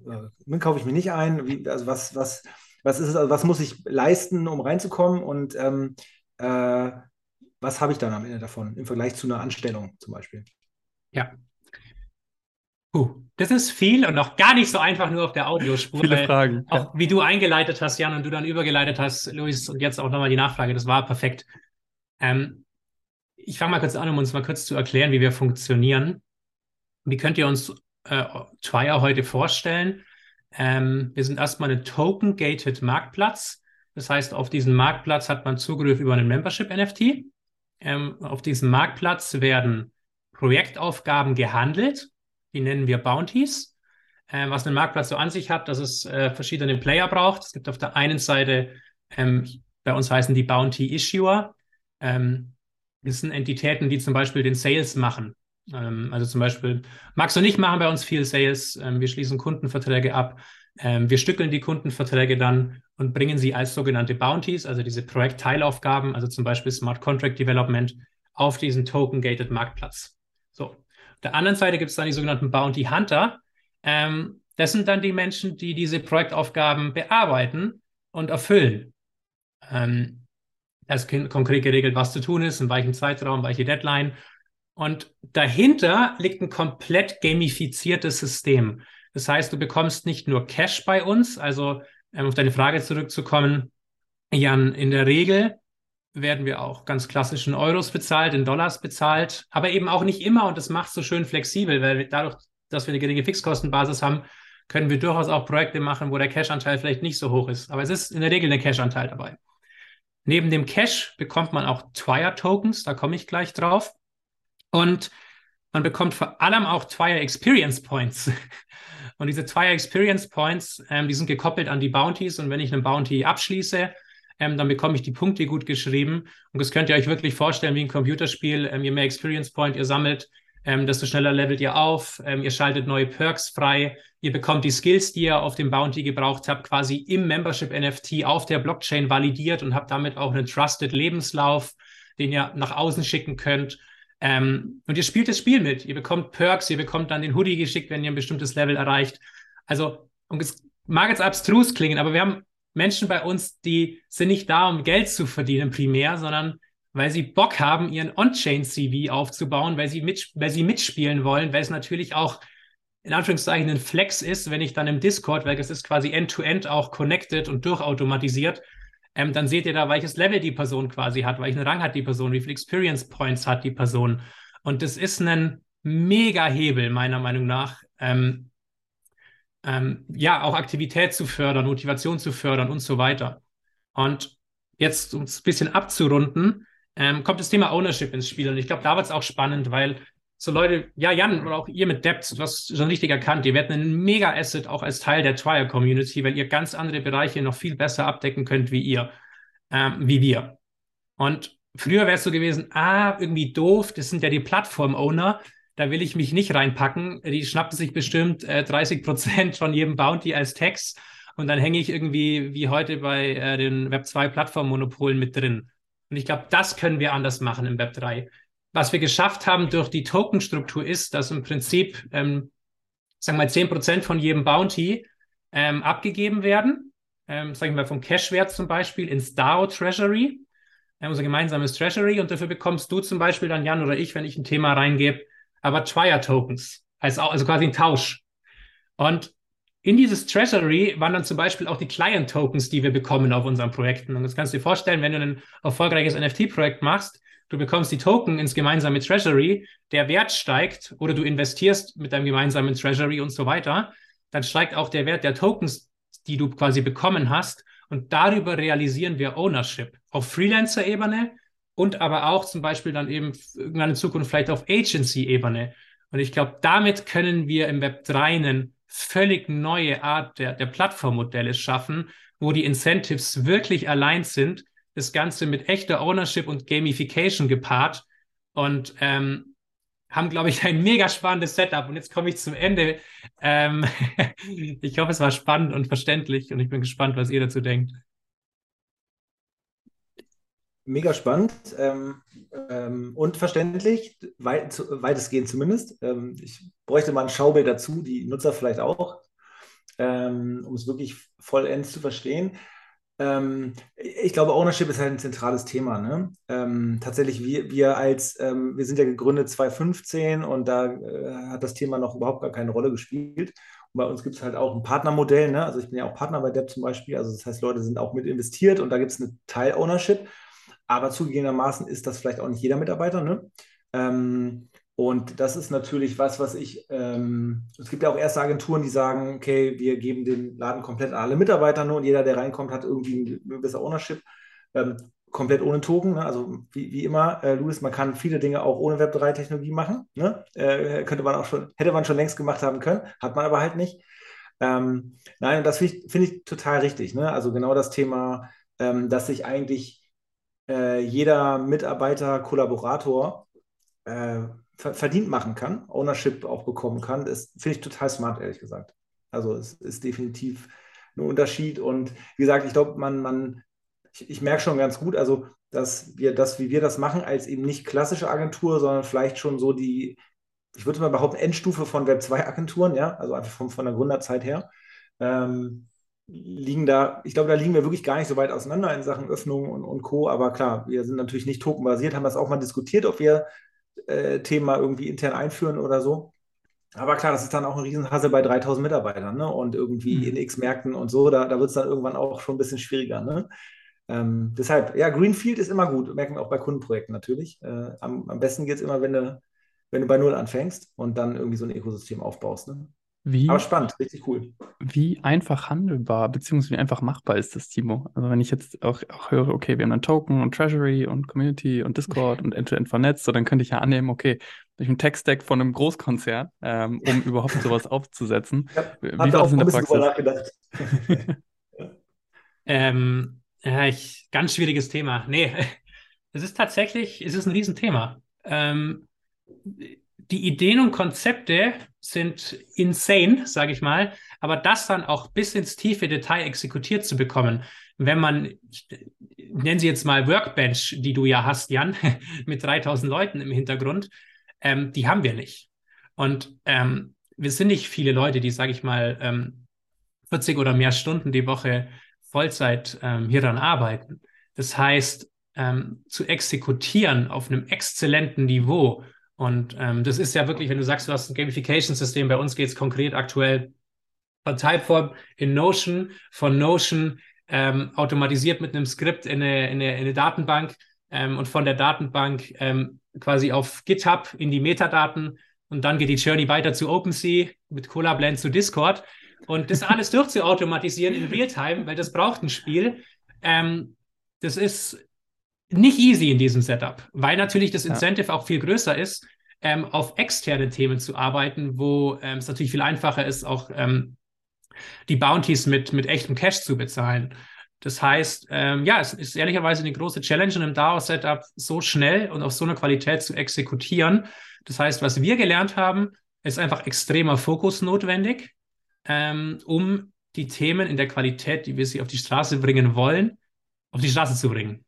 äh, kaufe ich mich nicht ein? Wie, also was, was, was ist es, also was muss ich leisten, um reinzukommen? Und ähm, äh, was habe ich dann am Ende davon im Vergleich zu einer Anstellung zum Beispiel? Ja. Puh, das ist viel und noch gar nicht so einfach nur auf der Audiospur. Viele Fragen. Auch ja. wie du eingeleitet hast, Jan, und du dann übergeleitet hast, Luis, und jetzt auch nochmal die Nachfrage, das war perfekt. Ähm, ich fange mal kurz an, um uns mal kurz zu erklären, wie wir funktionieren. Wie könnt ihr uns äh, Twire heute vorstellen? Ähm, wir sind erstmal ein Token-Gated Marktplatz. Das heißt, auf diesen Marktplatz hat man Zugriff über einen Membership-NFT. Ähm, auf diesem Marktplatz werden Projektaufgaben gehandelt. Die nennen wir Bounties. Ähm, was ein Marktplatz so an sich hat, dass es äh, verschiedene Player braucht. Es gibt auf der einen Seite, ähm, bei uns heißen die Bounty Issuer. Ähm, das sind Entitäten, die zum Beispiel den Sales machen. Ähm, also zum Beispiel Max und ich machen bei uns viel Sales. Ähm, wir schließen Kundenverträge ab. Ähm, wir stückeln die Kundenverträge dann und bringen sie als sogenannte Bounties, also diese Projektteilaufgaben, also zum Beispiel Smart Contract Development, auf diesen Token-Gated Marktplatz. So. Auf der anderen Seite gibt es dann die sogenannten Bounty Hunter. Ähm, das sind dann die Menschen, die diese Projektaufgaben bearbeiten und erfüllen. Ähm, Da ist konkret geregelt, was zu tun ist, in welchem Zeitraum, welche Deadline. Und dahinter liegt ein komplett gamifiziertes System. Das heißt, du bekommst nicht nur Cash bei uns, also um auf deine Frage zurückzukommen, Jan, in der Regel werden wir auch ganz klassisch in Euros bezahlt, in Dollars bezahlt, aber eben auch nicht immer und das macht es so schön flexibel, weil dadurch, dass wir eine geringe Fixkostenbasis haben, können wir durchaus auch Projekte machen, wo der Cash-Anteil vielleicht nicht so hoch ist. Aber es ist in der Regel ein Cash-Anteil dabei. Neben dem Cash bekommt man auch Twire-Tokens, da komme ich gleich drauf. Und man bekommt vor allem auch Twire Experience Points. Und diese Twire Experience Points, ähm, die sind gekoppelt an die Bounties. Und wenn ich einen Bounty abschließe, ähm, dann bekomme ich die Punkte gut geschrieben. Und das könnt ihr euch wirklich vorstellen wie ein Computerspiel. Ähm, je mehr Experience Point ihr sammelt, ähm, desto schneller levelt ihr auf. Ähm, ihr schaltet neue Perks frei. Ihr bekommt die Skills, die ihr auf dem Bounty gebraucht habt, quasi im Membership NFT auf der Blockchain validiert und habt damit auch einen Trusted Lebenslauf, den ihr nach außen schicken könnt. Ähm, und ihr spielt das Spiel mit. Ihr bekommt Perks, ihr bekommt dann den Hoodie geschickt, wenn ihr ein bestimmtes Level erreicht. Also, und es mag jetzt abstrus klingen, aber wir haben Menschen bei uns, die sind nicht da, um Geld zu verdienen primär, sondern weil sie Bock haben, ihren On-Chain-CV aufzubauen, weil sie, mit, weil sie mitspielen wollen, weil es natürlich auch in Anführungszeichen ein Flex ist, wenn ich dann im Discord, weil es ist quasi end-to-end -end auch connected und durchautomatisiert, ähm, dann seht ihr da, welches Level die Person quasi hat, welchen Rang hat die Person, wie viele Experience Points hat die Person. Und das ist ein mega Hebel, meiner Meinung nach, ähm, ähm, ja, auch Aktivität zu fördern, Motivation zu fördern und so weiter. Und jetzt, um es ein bisschen abzurunden, ähm, kommt das Thema Ownership ins Spiel. Und ich glaube, da wird es auch spannend, weil so Leute, ja, Jan oder auch ihr mit Depth, du hast schon richtig erkannt, ihr werdet ein Mega-Asset auch als Teil der Twire-Community, weil ihr ganz andere Bereiche noch viel besser abdecken könnt wie ihr, ähm, wie wir. Und früher wäre es so gewesen, ah, irgendwie doof, das sind ja die Plattform-Owner, da will ich mich nicht reinpacken. Die schnappen sich bestimmt äh, 30 Prozent von jedem Bounty als Tax und dann hänge ich irgendwie wie heute bei äh, den Web 2 Plattformmonopolen mit drin. Und ich glaube, das können wir anders machen im Web 3. Was wir geschafft haben durch die Tokenstruktur ist, dass im Prinzip, ähm, sagen wir mal, 10 Prozent von jedem Bounty ähm, abgegeben werden. Ähm, sagen wir mal vom Cash-Wert zum Beispiel ins DAO Treasury, unser gemeinsames Treasury. Und dafür bekommst du zum Beispiel dann, Jan oder ich, wenn ich ein Thema reingebe, aber Twire-Tokens, also, also quasi ein Tausch. Und in dieses Treasury waren dann zum Beispiel auch die Client-Tokens, die wir bekommen auf unseren Projekten. Und das kannst du dir vorstellen, wenn du ein erfolgreiches NFT-Projekt machst, du bekommst die Token ins gemeinsame Treasury, der Wert steigt oder du investierst mit deinem gemeinsamen Treasury und so weiter, dann steigt auch der Wert der Tokens, die du quasi bekommen hast. Und darüber realisieren wir Ownership auf Freelancer-Ebene, und aber auch zum Beispiel dann eben irgendwann in Zukunft vielleicht auf Agency-Ebene. Und ich glaube, damit können wir im Web 3 eine völlig neue Art der, der Plattformmodelle schaffen, wo die Incentives wirklich allein sind, das Ganze mit echter Ownership und Gamification gepaart und ähm, haben, glaube ich, ein mega spannendes Setup. Und jetzt komme ich zum Ende. Ähm, ich hoffe, es war spannend und verständlich und ich bin gespannt, was ihr dazu denkt mega spannend ähm, ähm, und verständlich, weit, weitestgehend zumindest. Ähm, ich bräuchte mal ein Schaubild dazu, die Nutzer vielleicht auch, ähm, um es wirklich vollends zu verstehen. Ähm, ich glaube, Ownership ist halt ein zentrales Thema. Ne? Ähm, tatsächlich, wir, wir als, wir sind ja gegründet 2015 und da äh, hat das Thema noch überhaupt gar keine Rolle gespielt. Bei uns gibt es halt auch ein Partnermodell. Ne? Also ich bin ja auch Partner bei Depp zum Beispiel. Also das heißt, Leute sind auch mit investiert und da gibt es eine Teil-Ownership. Aber zugegebenermaßen ist das vielleicht auch nicht jeder Mitarbeiter. Ne? Ähm, und das ist natürlich was, was ich, ähm, es gibt ja auch erste Agenturen, die sagen, okay, wir geben den Laden komplett an alle Mitarbeiter nur und jeder, der reinkommt, hat irgendwie ein gewisser Ownership. Ähm, komplett ohne Token. Ne? Also wie, wie immer, äh, Louis, man kann viele Dinge auch ohne Web3-Technologie machen. Ne? Äh, könnte man auch schon, hätte man schon längst gemacht haben können, hat man aber halt nicht. Ähm, nein, das finde ich, find ich, total richtig. Ne? Also genau das Thema, ähm, dass sich eigentlich äh, jeder Mitarbeiter, Kollaborator äh, verdient machen kann, Ownership auch bekommen kann, das finde ich total smart, ehrlich gesagt. Also es ist definitiv ein Unterschied. Und wie gesagt, ich glaube, man, man, ich, ich merke schon ganz gut, also dass wir das, wie wir das machen, als eben nicht klassische Agentur, sondern vielleicht schon so die, ich würde mal behaupten, Endstufe von Web 2 Agenturen, ja, also einfach von, von der Gründerzeit her. Ähm, liegen da, ich glaube, da liegen wir wirklich gar nicht so weit auseinander in Sachen Öffnung und, und Co. Aber klar, wir sind natürlich nicht tokenbasiert, haben das auch mal diskutiert, ob wir äh, Thema irgendwie intern einführen oder so. Aber klar, das ist dann auch ein Riesenhassel bei 3000 Mitarbeitern ne? und irgendwie mhm. in x Märkten und so. Da, da wird es dann irgendwann auch schon ein bisschen schwieriger. Ne? Ähm, deshalb, ja, Greenfield ist immer gut, merken wir auch bei Kundenprojekten natürlich. Äh, am, am besten geht es immer, wenn du, wenn du bei Null anfängst und dann irgendwie so ein Ökosystem aufbaust. Ne? Wie, Aber spannend, richtig cool. Wie einfach handelbar, beziehungsweise wie einfach machbar ist das, Timo? Also wenn ich jetzt auch, auch höre, okay, wir haben einen Token und Treasury und Community und Discord und End-to-End vernetzt, so dann könnte ich ja annehmen, okay, durch einen Tech-Stack von einem Großkonzern, ähm, um überhaupt sowas aufzusetzen. Ja, wie war das in der Praxis? ähm, ja, ich, ganz schwieriges Thema. Nee, es ist tatsächlich, es ist ein Riesenthema. Ähm, die Ideen und Konzepte sind insane, sage ich mal, aber das dann auch bis ins tiefe Detail exekutiert zu bekommen, wenn man, nennen Sie jetzt mal Workbench, die du ja hast, Jan, mit 3000 Leuten im Hintergrund, ähm, die haben wir nicht. Und ähm, wir sind nicht viele Leute, die, sage ich mal, ähm, 40 oder mehr Stunden die Woche Vollzeit ähm, hier dran arbeiten. Das heißt, ähm, zu exekutieren auf einem exzellenten Niveau und ähm, das ist ja wirklich, wenn du sagst, du hast ein Gamification-System, bei uns geht es konkret aktuell von Typeform in Notion, von Notion ähm, automatisiert mit einem Skript in eine, in eine, in eine Datenbank ähm, und von der Datenbank ähm, quasi auf GitHub in die Metadaten und dann geht die Journey weiter zu OpenSea mit ColaBlend zu Discord und das alles durchzuautomatisieren in Realtime, weil das braucht ein Spiel. Ähm, das ist nicht easy in diesem Setup, weil natürlich das Incentive ja. auch viel größer ist, ähm, auf externe Themen zu arbeiten, wo ähm, es natürlich viel einfacher ist, auch ähm, die Bounties mit, mit echtem Cash zu bezahlen. Das heißt, ähm, ja, es ist ehrlicherweise eine große Challenge in einem DAO-Setup so schnell und auf so eine Qualität zu exekutieren. Das heißt, was wir gelernt haben, ist einfach extremer Fokus notwendig, ähm, um die Themen in der Qualität, die wir sie auf die Straße bringen wollen, auf die Straße zu bringen.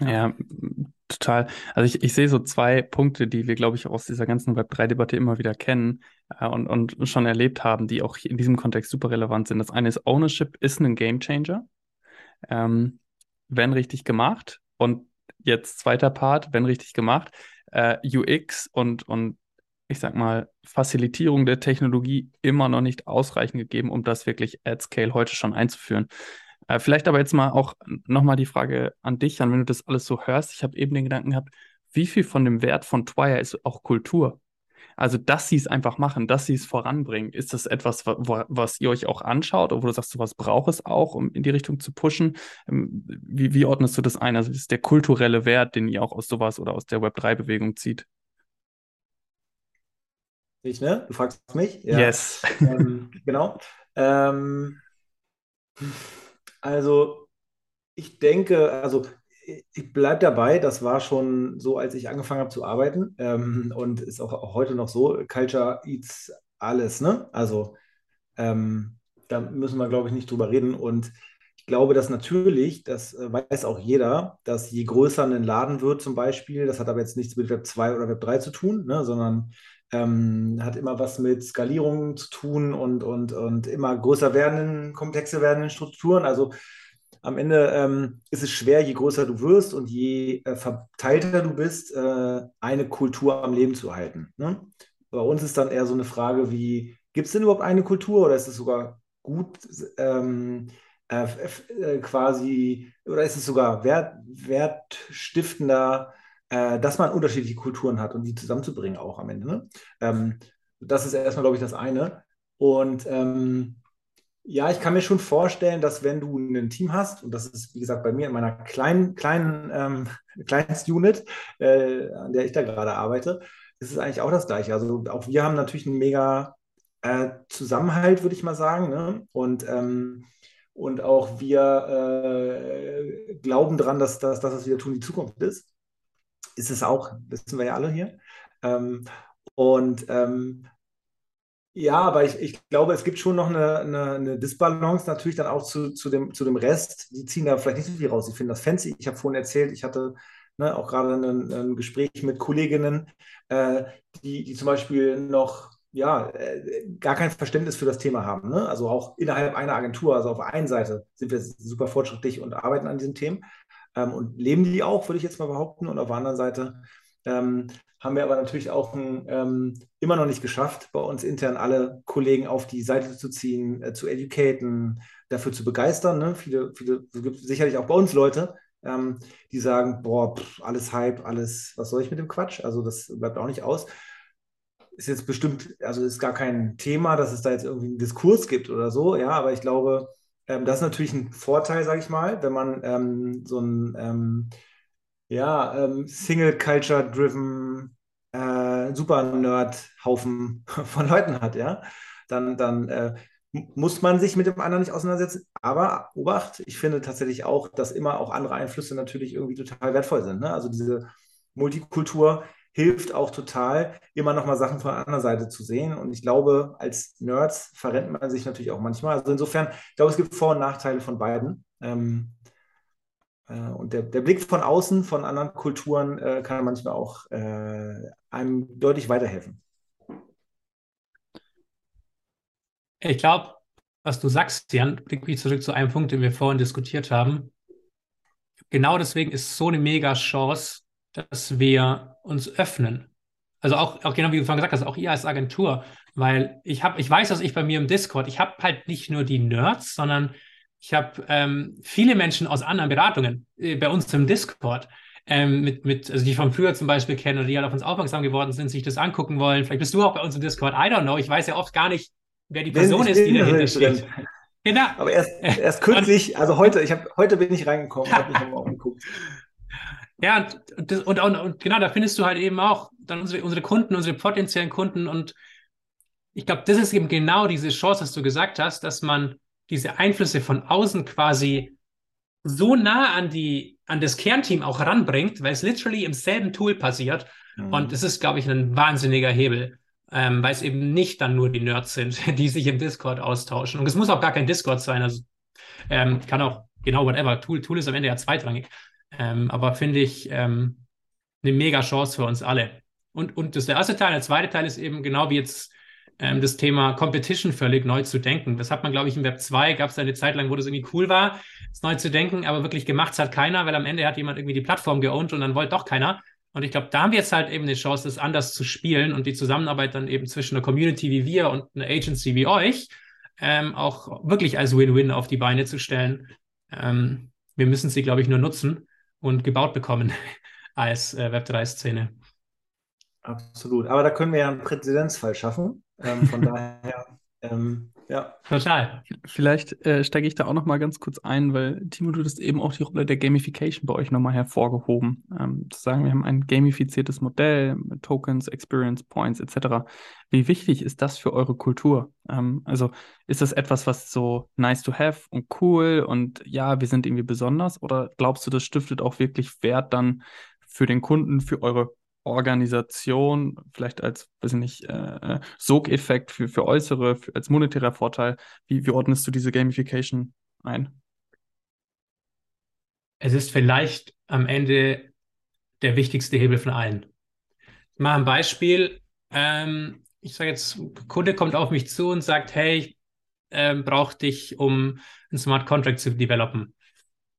Ja, total. Also ich, ich sehe so zwei Punkte, die wir, glaube ich, aus dieser ganzen Web3-Debatte immer wieder kennen äh, und, und schon erlebt haben, die auch in diesem Kontext super relevant sind. Das eine ist, Ownership ist ein Gamechanger, ähm, wenn richtig gemacht. Und jetzt zweiter Part, wenn richtig gemacht, äh, UX und, und ich sag mal, Facilitierung der Technologie immer noch nicht ausreichend gegeben, um das wirklich at scale heute schon einzuführen. Äh, vielleicht aber jetzt mal auch nochmal die Frage an dich, an wenn du das alles so hörst. Ich habe eben den Gedanken gehabt, wie viel von dem Wert von Twire ist auch Kultur? Also, dass sie es einfach machen, dass sie es voranbringen, ist das etwas, wo, was ihr euch auch anschaut, oder wo du sagst, sowas braucht es auch, um in die Richtung zu pushen? Ähm, wie, wie ordnest du das ein? Also, ist der kulturelle Wert, den ihr auch aus sowas oder aus der Web3-Bewegung zieht? Ich, ne? Du fragst mich? Ja. Yes. Ähm, genau. Ähm, also, ich denke, also ich bleibe dabei, das war schon so, als ich angefangen habe zu arbeiten. Ähm, und ist auch, auch, heute noch so, Culture eats alles, ne? Also ähm, da müssen wir, glaube ich, nicht drüber reden. Und ich glaube, dass natürlich, das äh, weiß auch jeder, dass je größer ein Laden wird zum Beispiel, das hat aber jetzt nichts mit Web 2 oder Web 3 zu tun, ne, sondern ähm, hat immer was mit Skalierung zu tun und, und, und immer größer werdenden, komplexer werdenden Strukturen. Also am Ende ähm, ist es schwer, je größer du wirst und je äh, verteilter du bist, äh, eine Kultur am Leben zu halten. Ne? Bei uns ist dann eher so eine Frage wie, gibt es denn überhaupt eine Kultur oder ist es sogar gut ähm, äh, äh quasi, oder ist es sogar wert, wertstiftender, äh, dass man unterschiedliche Kulturen hat und die zusammenzubringen auch am Ende. Ne? Ähm, das ist erstmal, glaube ich, das eine. Und ähm, ja, ich kann mir schon vorstellen, dass wenn du ein Team hast, und das ist, wie gesagt, bei mir in meiner kleinen, kleinen ähm, Kleinst-Unit, äh, an der ich da gerade arbeite, ist es eigentlich auch das Gleiche. Also auch wir haben natürlich einen mega äh, Zusammenhalt, würde ich mal sagen. Ne? Und, ähm, und auch wir äh, glauben dass, dass das, was wir tun, die Zukunft ist ist es auch, wissen wir ja alle hier. Ähm, und ähm, ja, aber ich, ich glaube, es gibt schon noch eine, eine, eine Disbalance natürlich dann auch zu, zu, dem, zu dem Rest. Die ziehen da vielleicht nicht so viel raus. Ich finde das fancy. Ich habe vorhin erzählt, ich hatte ne, auch gerade ein, ein, Gespräch mit Kolleginnen, äh, die, die zum Beispiel noch ja, äh, gar kein Verständnis für das Thema haben. Ne? Also auch innerhalb einer Agentur, also auf der einen Seite sind wir super fortschrittlich und arbeiten an diesen Themen ähm, und leben die auch, würde ich jetzt mal behaupten. Und auf der anderen Seite ähm, haben wir aber natürlich auch ein, ähm, immer noch nicht geschafft, bei uns intern alle Kollegen auf die Seite zu ziehen, äh, zu educaten, dafür zu begeistern. Ne? Viele, viele, es gibt sicherlich auch bei uns Leute, ähm, die sagen, boah, pff, alles Hype, alles, was soll ich mit dem Quatsch? Also das bleibt auch nicht aus. Ist jetzt bestimmt, also ist gar kein Thema, dass es da jetzt irgendwie einen Diskurs gibt oder so, ja, aber ich glaube, ähm, das ist natürlich ein Vorteil, sage ich mal, wenn man ähm, so ein ähm, ja, ähm, Single-Culture-driven äh, Super-Nerd-Haufen von Leuten hat, ja, dann, dann äh, muss man sich mit dem anderen nicht auseinandersetzen. Aber Obacht, ich finde tatsächlich auch, dass immer auch andere Einflüsse natürlich irgendwie total wertvoll sind. Ne? Also diese Multikultur hilft auch total, immer noch mal Sachen von der anderen Seite zu sehen. Und ich glaube, als Nerds verrennt man sich natürlich auch manchmal. Also insofern, ich glaube, es gibt Vor- und Nachteile von beiden. Ähm, äh, und der, der, Blick von außen, von anderen Kulturen, äh, kann manchmal auch äh, einem deutlich weiterhelfen. Ich glaube, was du sagst, Jan, bringt mich zurück zu einem Punkt, den wir vorhin diskutiert haben. Genau deswegen ist so eine mega Chance, dass wir uns öffnen. Also auch, auch genau wie du vorhin gesagt hast, auch ihr als Agentur, weil ich habe, ich weiß, dass ich bei mir im Discord, ich habe halt nicht nur die Nerds, sondern ich habe ähm, viele Menschen aus anderen Beratungen äh, bei uns im Discord, ähm, mit, mit, also die von früher zum Beispiel kennen oder die halt auf uns aufmerksam geworden sind, sich das angucken wollen. Vielleicht bist du auch bei uns im Discord. I don't know. Ich weiß ja oft gar nicht, wer die Person ist, die dahinter steht. Genau. Aber erst, erst kürzlich, also heute, ich habe heute bin ich reingekommen, habe mich nochmal umgeguckt. Ja, und, und, und, und, genau, da findest du halt eben auch dann unsere, unsere Kunden, unsere potenziellen Kunden. Und ich glaube, das ist eben genau diese Chance, was du gesagt hast, dass man diese Einflüsse von außen quasi so nah an die, an das Kernteam auch ranbringt, weil es literally im selben Tool passiert. Mhm. Und es ist, glaube ich, ein wahnsinniger Hebel, ähm, weil es eben nicht dann nur die Nerds sind, die sich im Discord austauschen. Und es muss auch gar kein Discord sein. Also ähm, kann auch, genau, whatever. Tool, Tool ist am Ende ja zweitrangig. Ähm, aber finde ich ähm, eine mega Chance für uns alle. Und, und das ist der erste Teil. Der zweite Teil ist eben genau wie jetzt ähm, das Thema Competition völlig neu zu denken. Das hat man, glaube ich, im Web 2 gab es eine Zeit lang, wo das irgendwie cool war, es neu zu denken, aber wirklich gemacht hat keiner, weil am Ende hat jemand irgendwie die Plattform geowned und dann wollte doch keiner. Und ich glaube, da haben wir jetzt halt eben eine Chance, das anders zu spielen und die Zusammenarbeit dann eben zwischen einer Community wie wir und einer Agency wie euch ähm, auch wirklich als Win-Win auf die Beine zu stellen. Ähm, wir müssen sie, glaube ich, nur nutzen und gebaut bekommen als äh, Web3-Szene. Absolut. Aber da können wir ja einen Präzedenzfall schaffen. Ähm, von daher, ähm, ja. Total. Vielleicht äh, steige ich da auch noch mal ganz kurz ein, weil Timo, du hast eben auch die Rolle der Gamification bei euch nochmal hervorgehoben. Ähm, zu sagen, wir haben ein gamifiziertes Modell mit Tokens, Experience Points etc. Wie wichtig ist das für eure Kultur? Ähm, also ist das etwas, was so nice to have und cool und ja, wir sind irgendwie besonders? Oder glaubst du, das stiftet auch wirklich Wert dann für den Kunden, für eure Organisation, vielleicht als, weiß ich nicht, äh, Sogeffekt für, für äußere, für, als monetärer Vorteil. Wie, wie ordnest du diese Gamification ein? Es ist vielleicht am Ende der wichtigste Hebel von allen. Ich mache ein Beispiel. Ähm, ich sage jetzt, Kunde kommt auf mich zu und sagt, hey, ich ähm, brauche dich, um einen Smart Contract zu developen.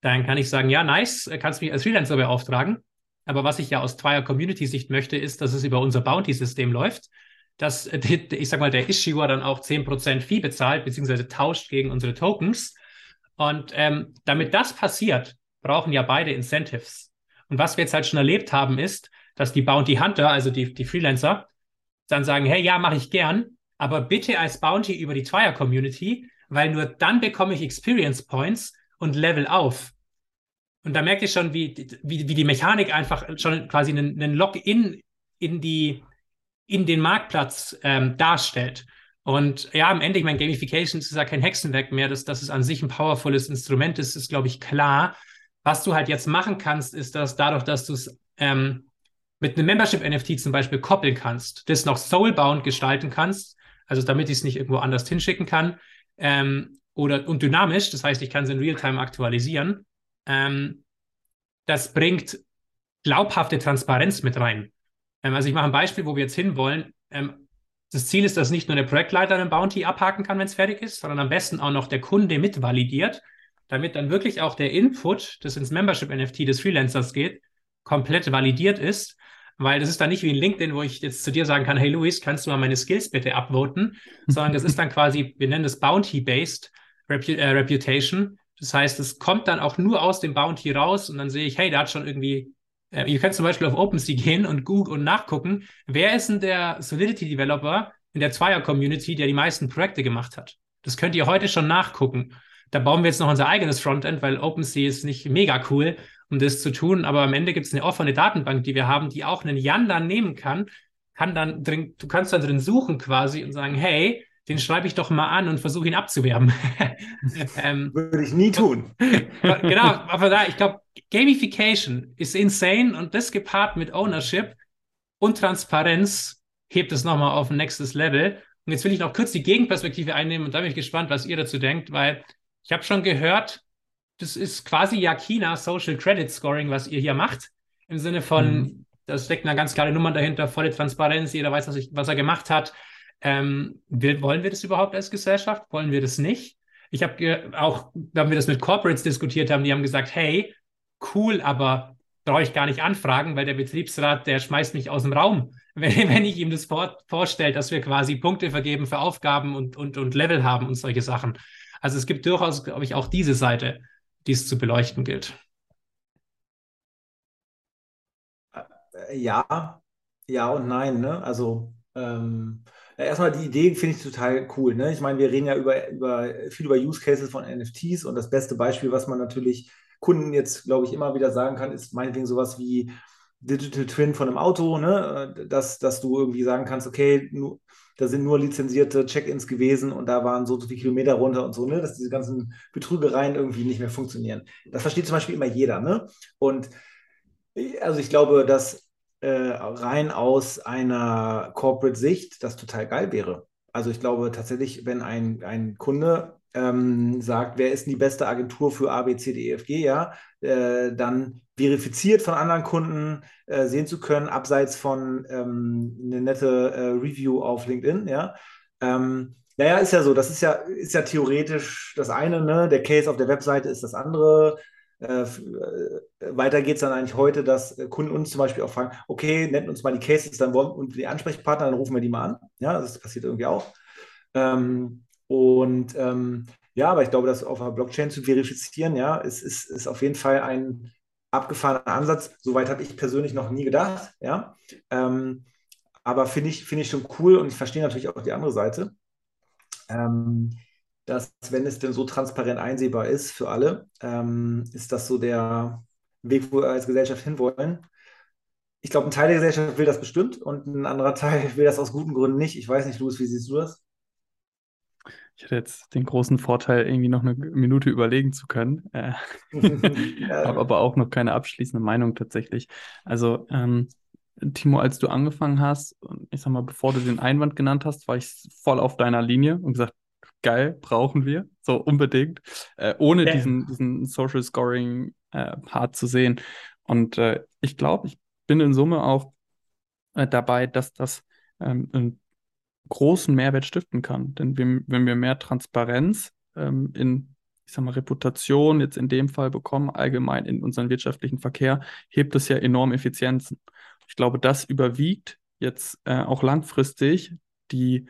Dann kann ich sagen, ja, nice, kannst mich als Freelancer beauftragen. Aber was ich ja aus zweier Community-Sicht möchte, ist, dass es über unser Bounty-System läuft, dass, ich sag mal, der Issuer dann auch 10% Fee bezahlt, beziehungsweise tauscht gegen unsere Tokens. Und ähm, damit das passiert, brauchen ja beide Incentives. Und was wir jetzt halt schon erlebt haben, ist, dass die Bounty Hunter, also die, die Freelancer, dann sagen, hey, ja, mache ich gern, aber bitte als Bounty über die Zweier-Community, weil nur dann bekomme ich Experience Points und Level auf. Und da merkt ihr schon, wie, wie, wie die Mechanik einfach schon quasi einen, einen Login in die, in den Marktplatz ähm, darstellt. Und ja, am Ende, ich meine, Gamification ist ja kein Hexenwerk mehr, dass, dass es an sich ein powervolles Instrument ist, ist, glaube ich, klar. Was du halt jetzt machen kannst, ist, dass dadurch, dass du es ähm, mit einem Membership-NFT zum Beispiel koppeln kannst, das noch soulbound gestalten kannst, also damit ich es nicht irgendwo anders hinschicken kann, ähm, oder und dynamisch, das heißt, ich kann es in Realtime aktualisieren, ähm, das bringt glaubhafte Transparenz mit rein. Ähm, also ich mache ein Beispiel, wo wir jetzt hinwollen. Ähm, Das Ziel ist, dass nicht nur der Projektleiter einen Bounty abhaken kann, wenn es fertig ist, sondern am besten auch noch der Kunde mitvalidiert, damit dann wirklich auch der Input, das ins Membership-NFT des Freelancers geht, komplett validiert ist. Weil das ist dann nicht wie in LinkedIn, wo ich jetzt zu dir sagen kann, hey Luis, kannst du mal meine Skills bitte upvoten? Sondern das ist dann quasi, wir nennen das Bounty-Based Repu äh, Reputation. Das heißt, es kommt dann auch nur aus dem Bounty raus und dann sehe ich, hey, der hat schon irgendwie äh, ihr könnt zum Beispiel auf OpenSea gehen und Google und nachgucken, wer ist denn der Solidity-Developer in der Zweier-Community, der die meisten Projekte gemacht hat. Das könnt ihr heute schon nachgucken. Da bauen wir jetzt noch unser eigenes Frontend, weil OpenSea ist nicht mega cool, um das zu tun. Aber am Ende gibt es eine offene Datenbank, die wir haben, die auch einen Jan dann nehmen kann. Kann dann drin, du kannst dann drin suchen quasi und sagen, hey, den schreibe ich doch mal an und versuche ihn abzuwerben. ähm, Würde ich nie tun. genau, aber da, ich glaube, Gamification ist insane und das gepaart mit Ownership und Transparenz hebt es nochmal auf ein nächstes Level. Und jetzt will ich noch kurz die Gegenperspektive einnehmen und da bin ich gespannt, was ihr dazu denkt, weil ich habe schon gehört, das ist quasi ja China Social Credit Scoring, was ihr hier macht. Im Sinne von, mhm. da steckt eine ganz klare Nummer dahinter, volle Transparenz, jeder weiß, was, ich, was er gemacht hat. Ähm, will, wollen wir das überhaupt als Gesellschaft? Wollen wir das nicht? Ich habe auch, wenn wir das mit Corporates diskutiert haben, die haben gesagt, hey, cool, aber brauche ich gar nicht anfragen, weil der Betriebsrat, der schmeißt mich aus dem Raum, wenn, wenn ich ihm das vor, vorstelle, dass wir quasi Punkte vergeben für Aufgaben und, und, und Level haben und solche Sachen. Also es gibt durchaus, glaube ich, auch diese Seite, die es zu beleuchten gilt. Äh, ja, ja und nein. Ne? Also ähm, erstmal die Idee finde ich total cool. Ne? Ich meine, wir reden ja über, über viel über Use Cases von NFTs und das beste Beispiel, was man natürlich Kunden jetzt, glaube ich, immer wieder sagen kann, ist meinetwegen sowas wie Digital Twin von einem Auto, ne? dass, dass du irgendwie sagen kannst, okay, nur, da sind nur lizenzierte Check-ins gewesen und da waren so, so viele Kilometer runter und so, ne? dass diese ganzen Betrügereien irgendwie nicht mehr funktionieren. Das versteht zum Beispiel immer jeder. Ne? Und also ich glaube, dass äh, rein aus einer Corporate-Sicht das total geil wäre. Also ich glaube tatsächlich, wenn ein, ein Kunde ähm, sagt, wer ist die beste Agentur für A, B, C, D, E, F, G, ja, äh, dann verifiziert von anderen Kunden äh, sehen zu können, abseits von ähm, eine nette äh, Review auf LinkedIn, ja. Ähm, naja, ist ja so, das ist ja, ist ja theoretisch das eine, ne? Der Case auf der Webseite ist das andere. Äh, äh, weiter geht es dann eigentlich heute, dass Kunden uns zum Beispiel auch fragen, okay, nennt uns mal die Cases, dann wollen und die Ansprechpartner, dann rufen wir die mal an. Ja, das passiert irgendwie auch. Ähm, und ähm, ja, aber ich glaube, das auf einer Blockchain zu verifizieren, ja, ist, ist, ist auf jeden Fall ein abgefahrener Ansatz. Soweit habe ich persönlich noch nie gedacht, ja. Ähm, aber finde ich, find ich schon cool und ich verstehe natürlich auch die andere Seite, ähm, dass, wenn es denn so transparent einsehbar ist für alle, ähm, ist das so der Weg, wo wir als Gesellschaft hinwollen. Ich glaube, ein Teil der Gesellschaft will das bestimmt und ein anderer Teil will das aus guten Gründen nicht. Ich weiß nicht, Louis, wie siehst du das? Ich hatte jetzt den großen Vorteil, irgendwie noch eine Minute überlegen zu können. Äh, habe aber auch noch keine abschließende Meinung tatsächlich. Also, ähm, Timo, als du angefangen hast, ich sag mal, bevor du den Einwand genannt hast, war ich voll auf deiner Linie und gesagt, geil, brauchen wir, so unbedingt, äh, ohne ja. diesen, diesen Social Scoring äh, Part zu sehen. Und äh, ich glaube, ich bin in Summe auch äh, dabei, dass das ähm, großen Mehrwert stiften kann. Denn wenn, wenn wir mehr Transparenz ähm, in, ich sag mal, Reputation jetzt in dem Fall bekommen, allgemein in unseren wirtschaftlichen Verkehr, hebt es ja enorm Effizienzen. Ich glaube, das überwiegt jetzt äh, auch langfristig die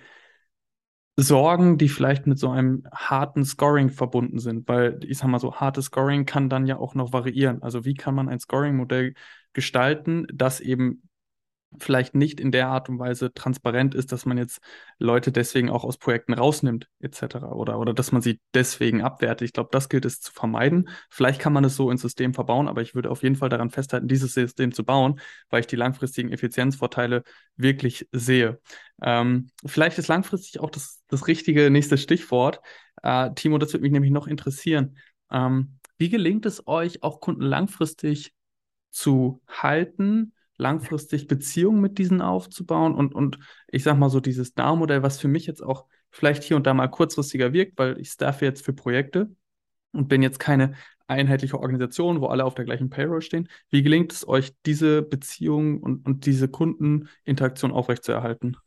Sorgen, die vielleicht mit so einem harten Scoring verbunden sind, weil ich sag mal so, hartes Scoring kann dann ja auch noch variieren. Also wie kann man ein Scoring-Modell gestalten, das eben vielleicht nicht in der Art und Weise transparent ist, dass man jetzt Leute deswegen auch aus Projekten rausnimmt, etc. Oder, oder dass man sie deswegen abwertet. Ich glaube, das gilt es zu vermeiden. Vielleicht kann man es so ins System verbauen, aber ich würde auf jeden Fall daran festhalten, dieses System zu bauen, weil ich die langfristigen Effizienzvorteile wirklich sehe. Ähm, vielleicht ist langfristig auch das, das richtige nächste Stichwort. Äh, Timo, das würde mich nämlich noch interessieren. Ähm, wie gelingt es euch, auch Kunden langfristig zu halten? Langfristig Beziehungen mit diesen aufzubauen und, und ich sag mal so dieses DAO-Modell, was für mich jetzt auch vielleicht hier und da mal kurzfristiger wirkt, weil ich staffe jetzt für Projekte und bin jetzt keine einheitliche Organisation, wo alle auf der gleichen Payroll stehen. Wie gelingt es euch, diese Beziehungen und, und diese Kundeninteraktion aufrechtzuerhalten?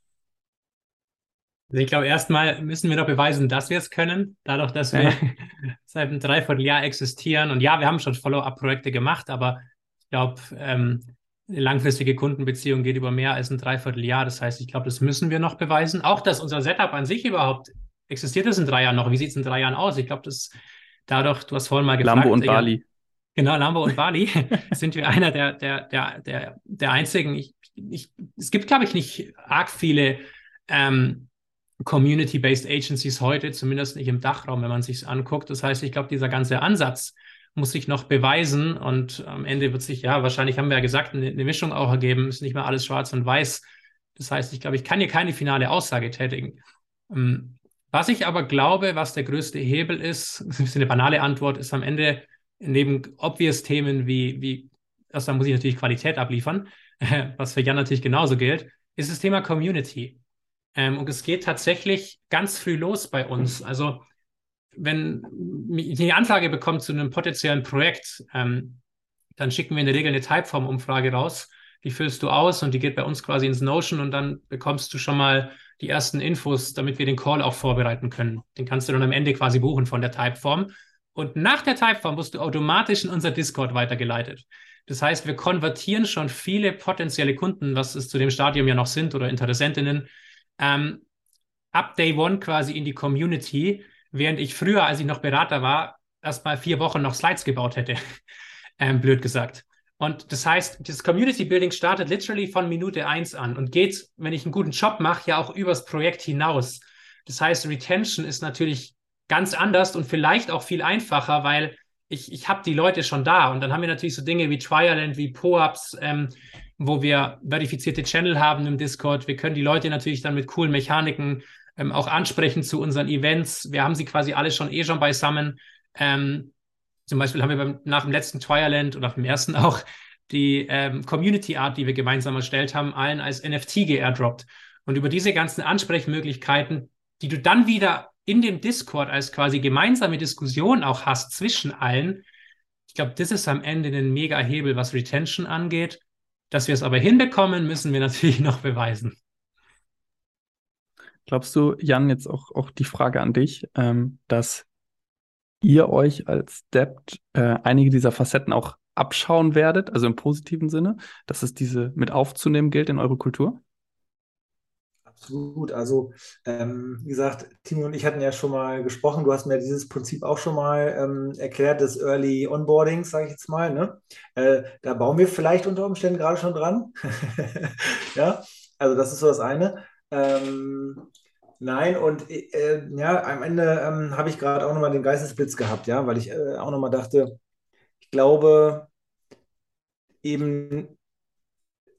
Also ich glaube, erstmal müssen wir noch beweisen, dass wir es können, dadurch, dass wir ja. seit einem Dreivierteljahr existieren. Und ja, wir haben schon Follow-up-Projekte gemacht, aber ich glaube, ähm, eine langfristige Kundenbeziehung geht über mehr als ein Dreivierteljahr. Das heißt, ich glaube, das müssen wir noch beweisen. Auch, dass unser Setup an sich überhaupt existiert es in drei Jahren noch. Wie sieht es in drei Jahren aus? Ich glaube, das dadurch, du hast vorhin mal gefragt. Lambo und Bali. Genau, Lambo und Bali sind wir einer der, der, der, der, der einzigen. Ich, ich, es gibt, glaube ich, nicht arg viele ähm, Community-based Agencies heute, zumindest nicht im Dachraum, wenn man sich anguckt. Das heißt, ich glaube, dieser ganze Ansatz muss sich noch beweisen und am Ende wird sich, ja, wahrscheinlich haben wir ja gesagt, eine, eine Mischung auch ergeben, ist nicht mehr alles schwarz und weiß. Das heißt, ich glaube, ich kann hier keine finale Aussage tätigen. Ähm, was ich aber glaube, was der größte Hebel ist, ist ein bisschen eine banale Antwort, ist am Ende neben obvious Themen wie, wie erstmal muss ich natürlich Qualität abliefern, was für Jan natürlich genauso gilt, ist das Thema Community. Ähm, und es geht tatsächlich ganz früh los bei uns. Also wenn ich eine Anfrage bekommt zu einem potenziellen Projekt, ähm, dann schicken wir in der Regel eine Typeform-Umfrage raus. Die füllst du aus und die geht bei uns quasi ins Notion und dann bekommst du schon mal die ersten Infos, damit wir den Call auch vorbereiten können. Den kannst du dann am Ende quasi buchen von der Typeform. Und nach der Typeform wirst du automatisch in unser Discord weitergeleitet. Das heißt, wir konvertieren schon viele potenzielle Kunden, was es zu dem Stadium ja noch sind oder Interessentinnen, ähm, ab Day One quasi in die Community, während ich früher, als ich noch Berater war, erst mal vier Wochen noch Slides gebaut hätte. ähm, blöd gesagt. Und das heißt, das Community Building startet literally von Minute eins an und geht, wenn ich einen guten Job mache, ja auch übers Projekt hinaus. Das heißt, Retention ist natürlich ganz anders und vielleicht auch viel einfacher, weil ich, ich habe die Leute schon da. Und dann haben wir natürlich so Dinge wie Trialent, wie POAPs, ähm, wo wir verifizierte Channel haben im Discord. Wir können die Leute natürlich dann mit coolen Mechaniken ähm, auch ansprechen zu unseren Events. Wir haben sie quasi alle schon eh schon beisammen. Ähm, zum Beispiel haben wir beim, nach dem letzten Trialent oder nach dem ersten auch die ähm, Community Art, die wir gemeinsam erstellt haben, allen als NFT geairdroppt. Und über diese ganzen Ansprechmöglichkeiten, die du dann wieder in dem Discord als quasi gemeinsame Diskussion auch hast zwischen allen, ich glaube, das ist am Ende ein mega Hebel, was Retention angeht. Dass wir es aber hinbekommen, müssen wir natürlich noch beweisen. Glaubst du, Jan, jetzt auch, auch die Frage an dich, ähm, dass ihr euch als Debt äh, einige dieser Facetten auch abschauen werdet, also im positiven Sinne, dass es diese mit aufzunehmen gilt in eure Kultur? Absolut. Also, ähm, wie gesagt, Timo und ich hatten ja schon mal gesprochen. Du hast mir dieses Prinzip auch schon mal ähm, erklärt, des Early Onboardings, sage ich jetzt mal. Ne? Äh, da bauen wir vielleicht unter Umständen gerade schon dran. ja, also das ist so das eine. Ähm, nein, und äh, ja, am Ende ähm, habe ich gerade auch nochmal den Geistesblitz gehabt, ja, weil ich äh, auch nochmal dachte, ich glaube, eben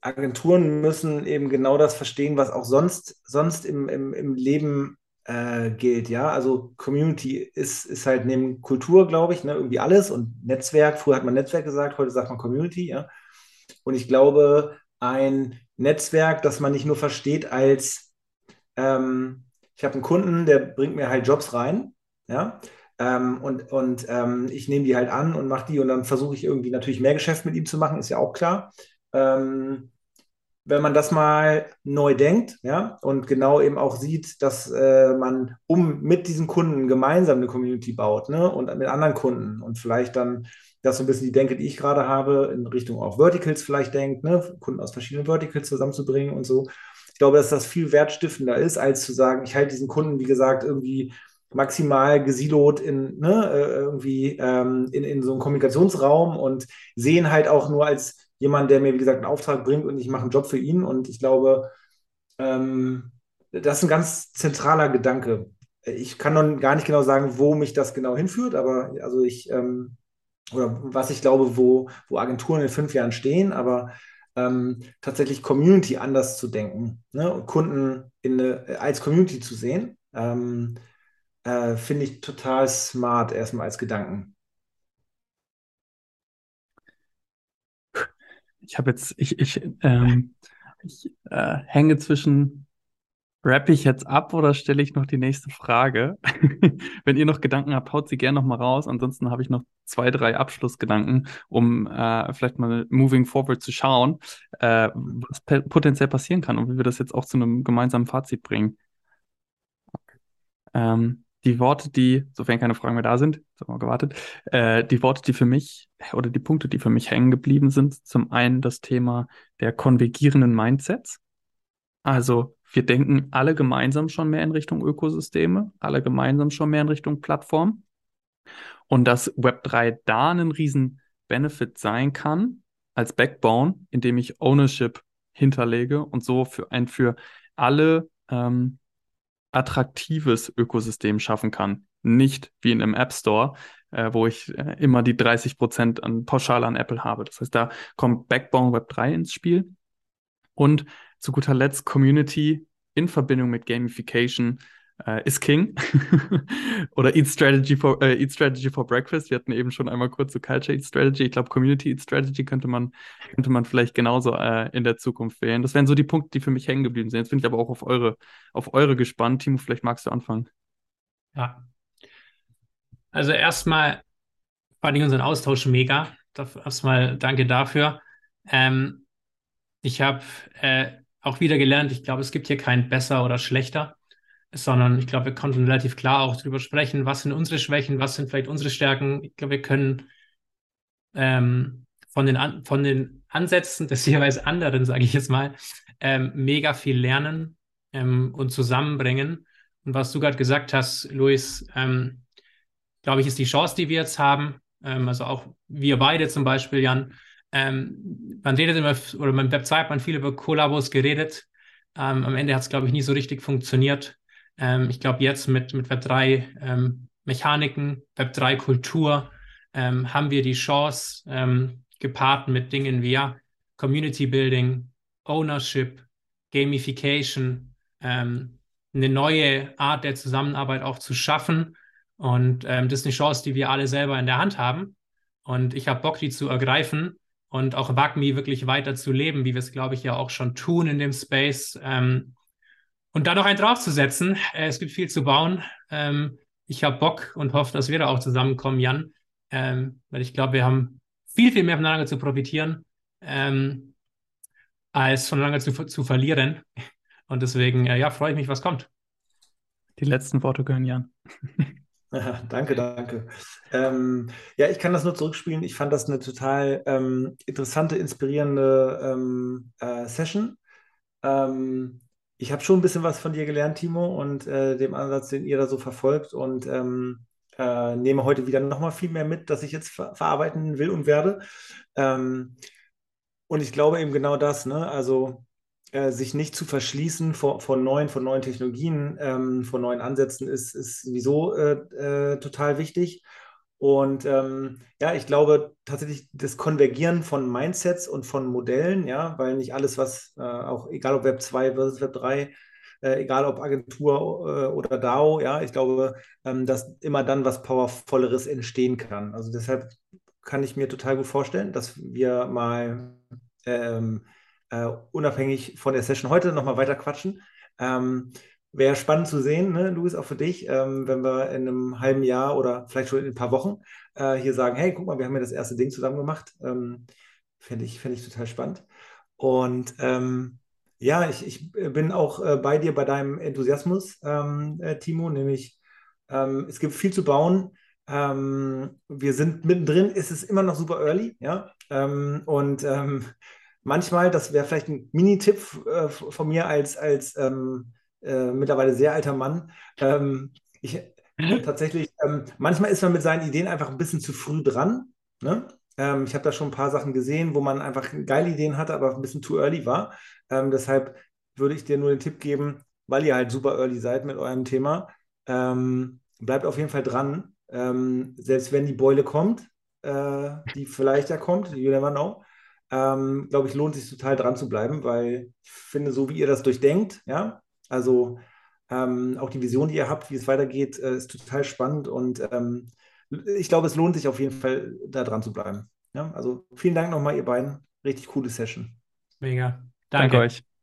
Agenturen müssen eben genau das verstehen, was auch sonst, sonst im, im, im Leben äh, gilt. Ja, also Community ist, ist halt neben Kultur, glaube ich, ne, irgendwie alles und Netzwerk. Früher hat man Netzwerk gesagt, heute sagt man Community. Ja, und ich glaube, ein Netzwerk, das man nicht nur versteht als ähm, ich habe einen Kunden, der bringt mir halt Jobs rein, ja, ähm, und, und ähm, ich nehme die halt an und mache die und dann versuche ich irgendwie natürlich mehr Geschäft mit ihm zu machen, ist ja auch klar. Ähm, wenn man das mal neu denkt, ja, und genau eben auch sieht, dass äh, man um mit diesen Kunden gemeinsam eine Community baut, ne, und mit anderen Kunden und vielleicht dann das so ein bisschen die Denke, die ich gerade habe, in Richtung auch Verticals vielleicht denkt, ne, Kunden aus verschiedenen Verticals zusammenzubringen und so. Ich glaube, dass das viel wertstiftender ist, als zu sagen, ich halte diesen Kunden, wie gesagt, irgendwie maximal gesilot in, ne, äh, irgendwie ähm, in, in so einem Kommunikationsraum und sehen halt auch nur als jemand, der mir, wie gesagt, einen Auftrag bringt und ich mache einen Job für ihn. Und ich glaube, ähm, das ist ein ganz zentraler Gedanke. Ich kann noch gar nicht genau sagen, wo mich das genau hinführt, aber also ich, ähm, oder was ich glaube, wo, wo Agenturen in fünf Jahren stehen, aber ähm, tatsächlich Community anders zu denken ne? und Kunden eine, als Community zu sehen, ähm, äh, finde ich total smart erstmal als Gedanken. Ich habe jetzt, ich, ich, ähm, ich äh, hänge zwischen, rappe ich jetzt ab oder stelle ich noch die nächste Frage? Wenn ihr noch Gedanken habt, haut sie gerne noch mal raus. Ansonsten habe ich noch zwei, drei Abschlussgedanken, um äh, vielleicht mal moving forward zu schauen, äh, was potenziell passieren kann und wie wir das jetzt auch zu einem gemeinsamen Fazit bringen. Ähm, die Worte, die, sofern keine Fragen mehr da sind, haben wir gewartet, äh, die Worte, die für mich oder die Punkte, die für mich hängen geblieben sind, zum einen das Thema der konvergierenden Mindsets. Also wir denken alle gemeinsam schon mehr in Richtung Ökosysteme, alle gemeinsam schon mehr in Richtung Plattform. Und dass Web3 da einen riesen Benefit sein kann als Backbone, indem ich Ownership hinterlege und so für ein für alle ähm, attraktives Ökosystem schaffen kann. Nicht wie in einem App Store, äh, wo ich äh, immer die 30 Prozent an pauschal an Apple habe. Das heißt, da kommt Backbone Web 3 ins Spiel. Und zu guter Letzt Community in Verbindung mit Gamification äh, ist King. Oder Eat Strategy for äh, Eat Strategy for Breakfast. Wir hatten eben schon einmal kurz so Culture Eat Strategy. Ich glaube, Community Eat Strategy könnte man, könnte man vielleicht genauso äh, in der Zukunft wählen. Das wären so die Punkte, die für mich hängen geblieben sind. Jetzt bin ich aber auch auf eure, auf eure gespannt. Timo, vielleicht magst du anfangen. Ja. Also erstmal fand ich unseren Austausch mega. Erstmal danke dafür. Ähm, ich habe äh, auch wieder gelernt, ich glaube, es gibt hier kein besser oder schlechter sondern ich glaube, wir konnten relativ klar auch darüber sprechen, was sind unsere Schwächen, was sind vielleicht unsere Stärken. Ich glaube, wir können ähm, von, den von den Ansätzen des jeweils anderen, sage ich jetzt mal, ähm, mega viel lernen ähm, und zusammenbringen. Und was du gerade gesagt hast, Luis, ähm, glaube ich, ist die Chance, die wir jetzt haben, ähm, also auch wir beide zum Beispiel, Jan, ähm, man redet immer, oder beim Web 2 hat man viel über Kollabos geredet. am Ende hat es, glaube ich, nie so richtig funktioniert. Ähm, ich glaube, jetzt mit, mit Web3 ähm, Mechaniken, Web3 Kultur ähm, haben wir die Chance, ähm, gepaart mit Dingen wie ja, Community Building, Ownership, Gamification, ähm, eine neue Art der Zusammenarbeit auch zu schaffen. Und ähm, das ist eine Chance, die wir alle selber in der Hand haben. Und ich habe Bock, die zu ergreifen und auch WAGMI wirklich weiter zu leben, wie wir es, glaube ich, ja auch schon tun in dem Space. Ähm, und da noch einen draufzusetzen, äh, es gibt viel zu bauen. Ähm, ich habe Bock und hoffe, dass wir da auch zusammenkommen, Jan, ähm, weil ich glaube, wir haben viel, viel mehr voneinander zu profitieren, ähm, als voneinander zu, zu verlieren. Und deswegen, äh, ja, freue ich mich, was kommt. Die letzten Worte gehören Jan. Ja, danke, danke. Ähm, ja, ich kann das nur zurückspielen. Ich fand das eine total ähm, interessante, inspirierende ähm, äh, Session. Ähm, ich habe schon ein bisschen was von dir gelernt, Timo, und äh, dem Ansatz, den ihr da so verfolgt und ähm, äh, nehme heute wieder nochmal viel mehr mit, dass ich jetzt ver verarbeiten will und werde. Ähm, und ich glaube eben genau das, ne? Also äh, sich nicht zu verschließen vor, vor neuen, vor neuen Technologien, ähm, vor neuen Ansätzen ist, ist sowieso äh, äh, total wichtig. Und ähm, ja, ich glaube tatsächlich das Konvergieren von Mindsets und von Modellen, ja, weil nicht alles, was äh, auch, egal ob Web 2 versus Web 3, äh, egal ob Agentur äh, oder DAO, ja, ich glaube, ähm, dass immer dann was Powervolleres entstehen kann. Also deshalb kann ich mir total gut vorstellen, dass wir mal ähm, äh, unabhängig von der Session heute nochmal weiter quatschen. Ähm, Wäre spannend zu sehen, ne, Luis, auch für dich, ähm, wenn wir in einem halben Jahr oder vielleicht schon in ein paar Wochen äh, hier sagen, hey, guck mal, wir haben ja das erste Ding zusammen gemacht. Ähm, Fände ich, ich total spannend. Und ähm, ja, ich, ich bin auch äh, bei dir bei deinem Enthusiasmus, ähm, äh, Timo, nämlich ähm, es gibt viel zu bauen. Ähm, wir sind mittendrin, ist es immer noch super early, ja. und manchmal, das wäre vielleicht ein Mini-Tipp äh, von mir als, als ähm, äh, mittlerweile sehr alter Mann. Ähm, ich, tatsächlich, ähm, manchmal ist man mit seinen Ideen einfach ein bisschen zu früh dran. Ne? Ähm, ich habe da schon ein paar Sachen gesehen, wo man einfach geile Ideen hatte, aber ein bisschen too early war. Ähm, deshalb würde ich dir nur den Tipp geben, weil ihr halt super early seid mit eurem Thema, ähm, bleibt auf jeden Fall dran. Selbst wenn die Beule kommt, äh, die vielleicht ja kommt, you never know, ähm, glaube ich, lohnt sich total dran zu bleiben, weil ich finde, so wie ihr das durchdenkt, ja, also ähm, auch die Vision, die ihr habt, wie es weitergeht, äh, ist total spannend und ähm, ich glaube, es lohnt sich auf jeden Fall, da dran zu bleiben. Ja, also vielen Dank nochmal, ihr beiden. Richtig coole Session. Mega. Danke, Danke euch.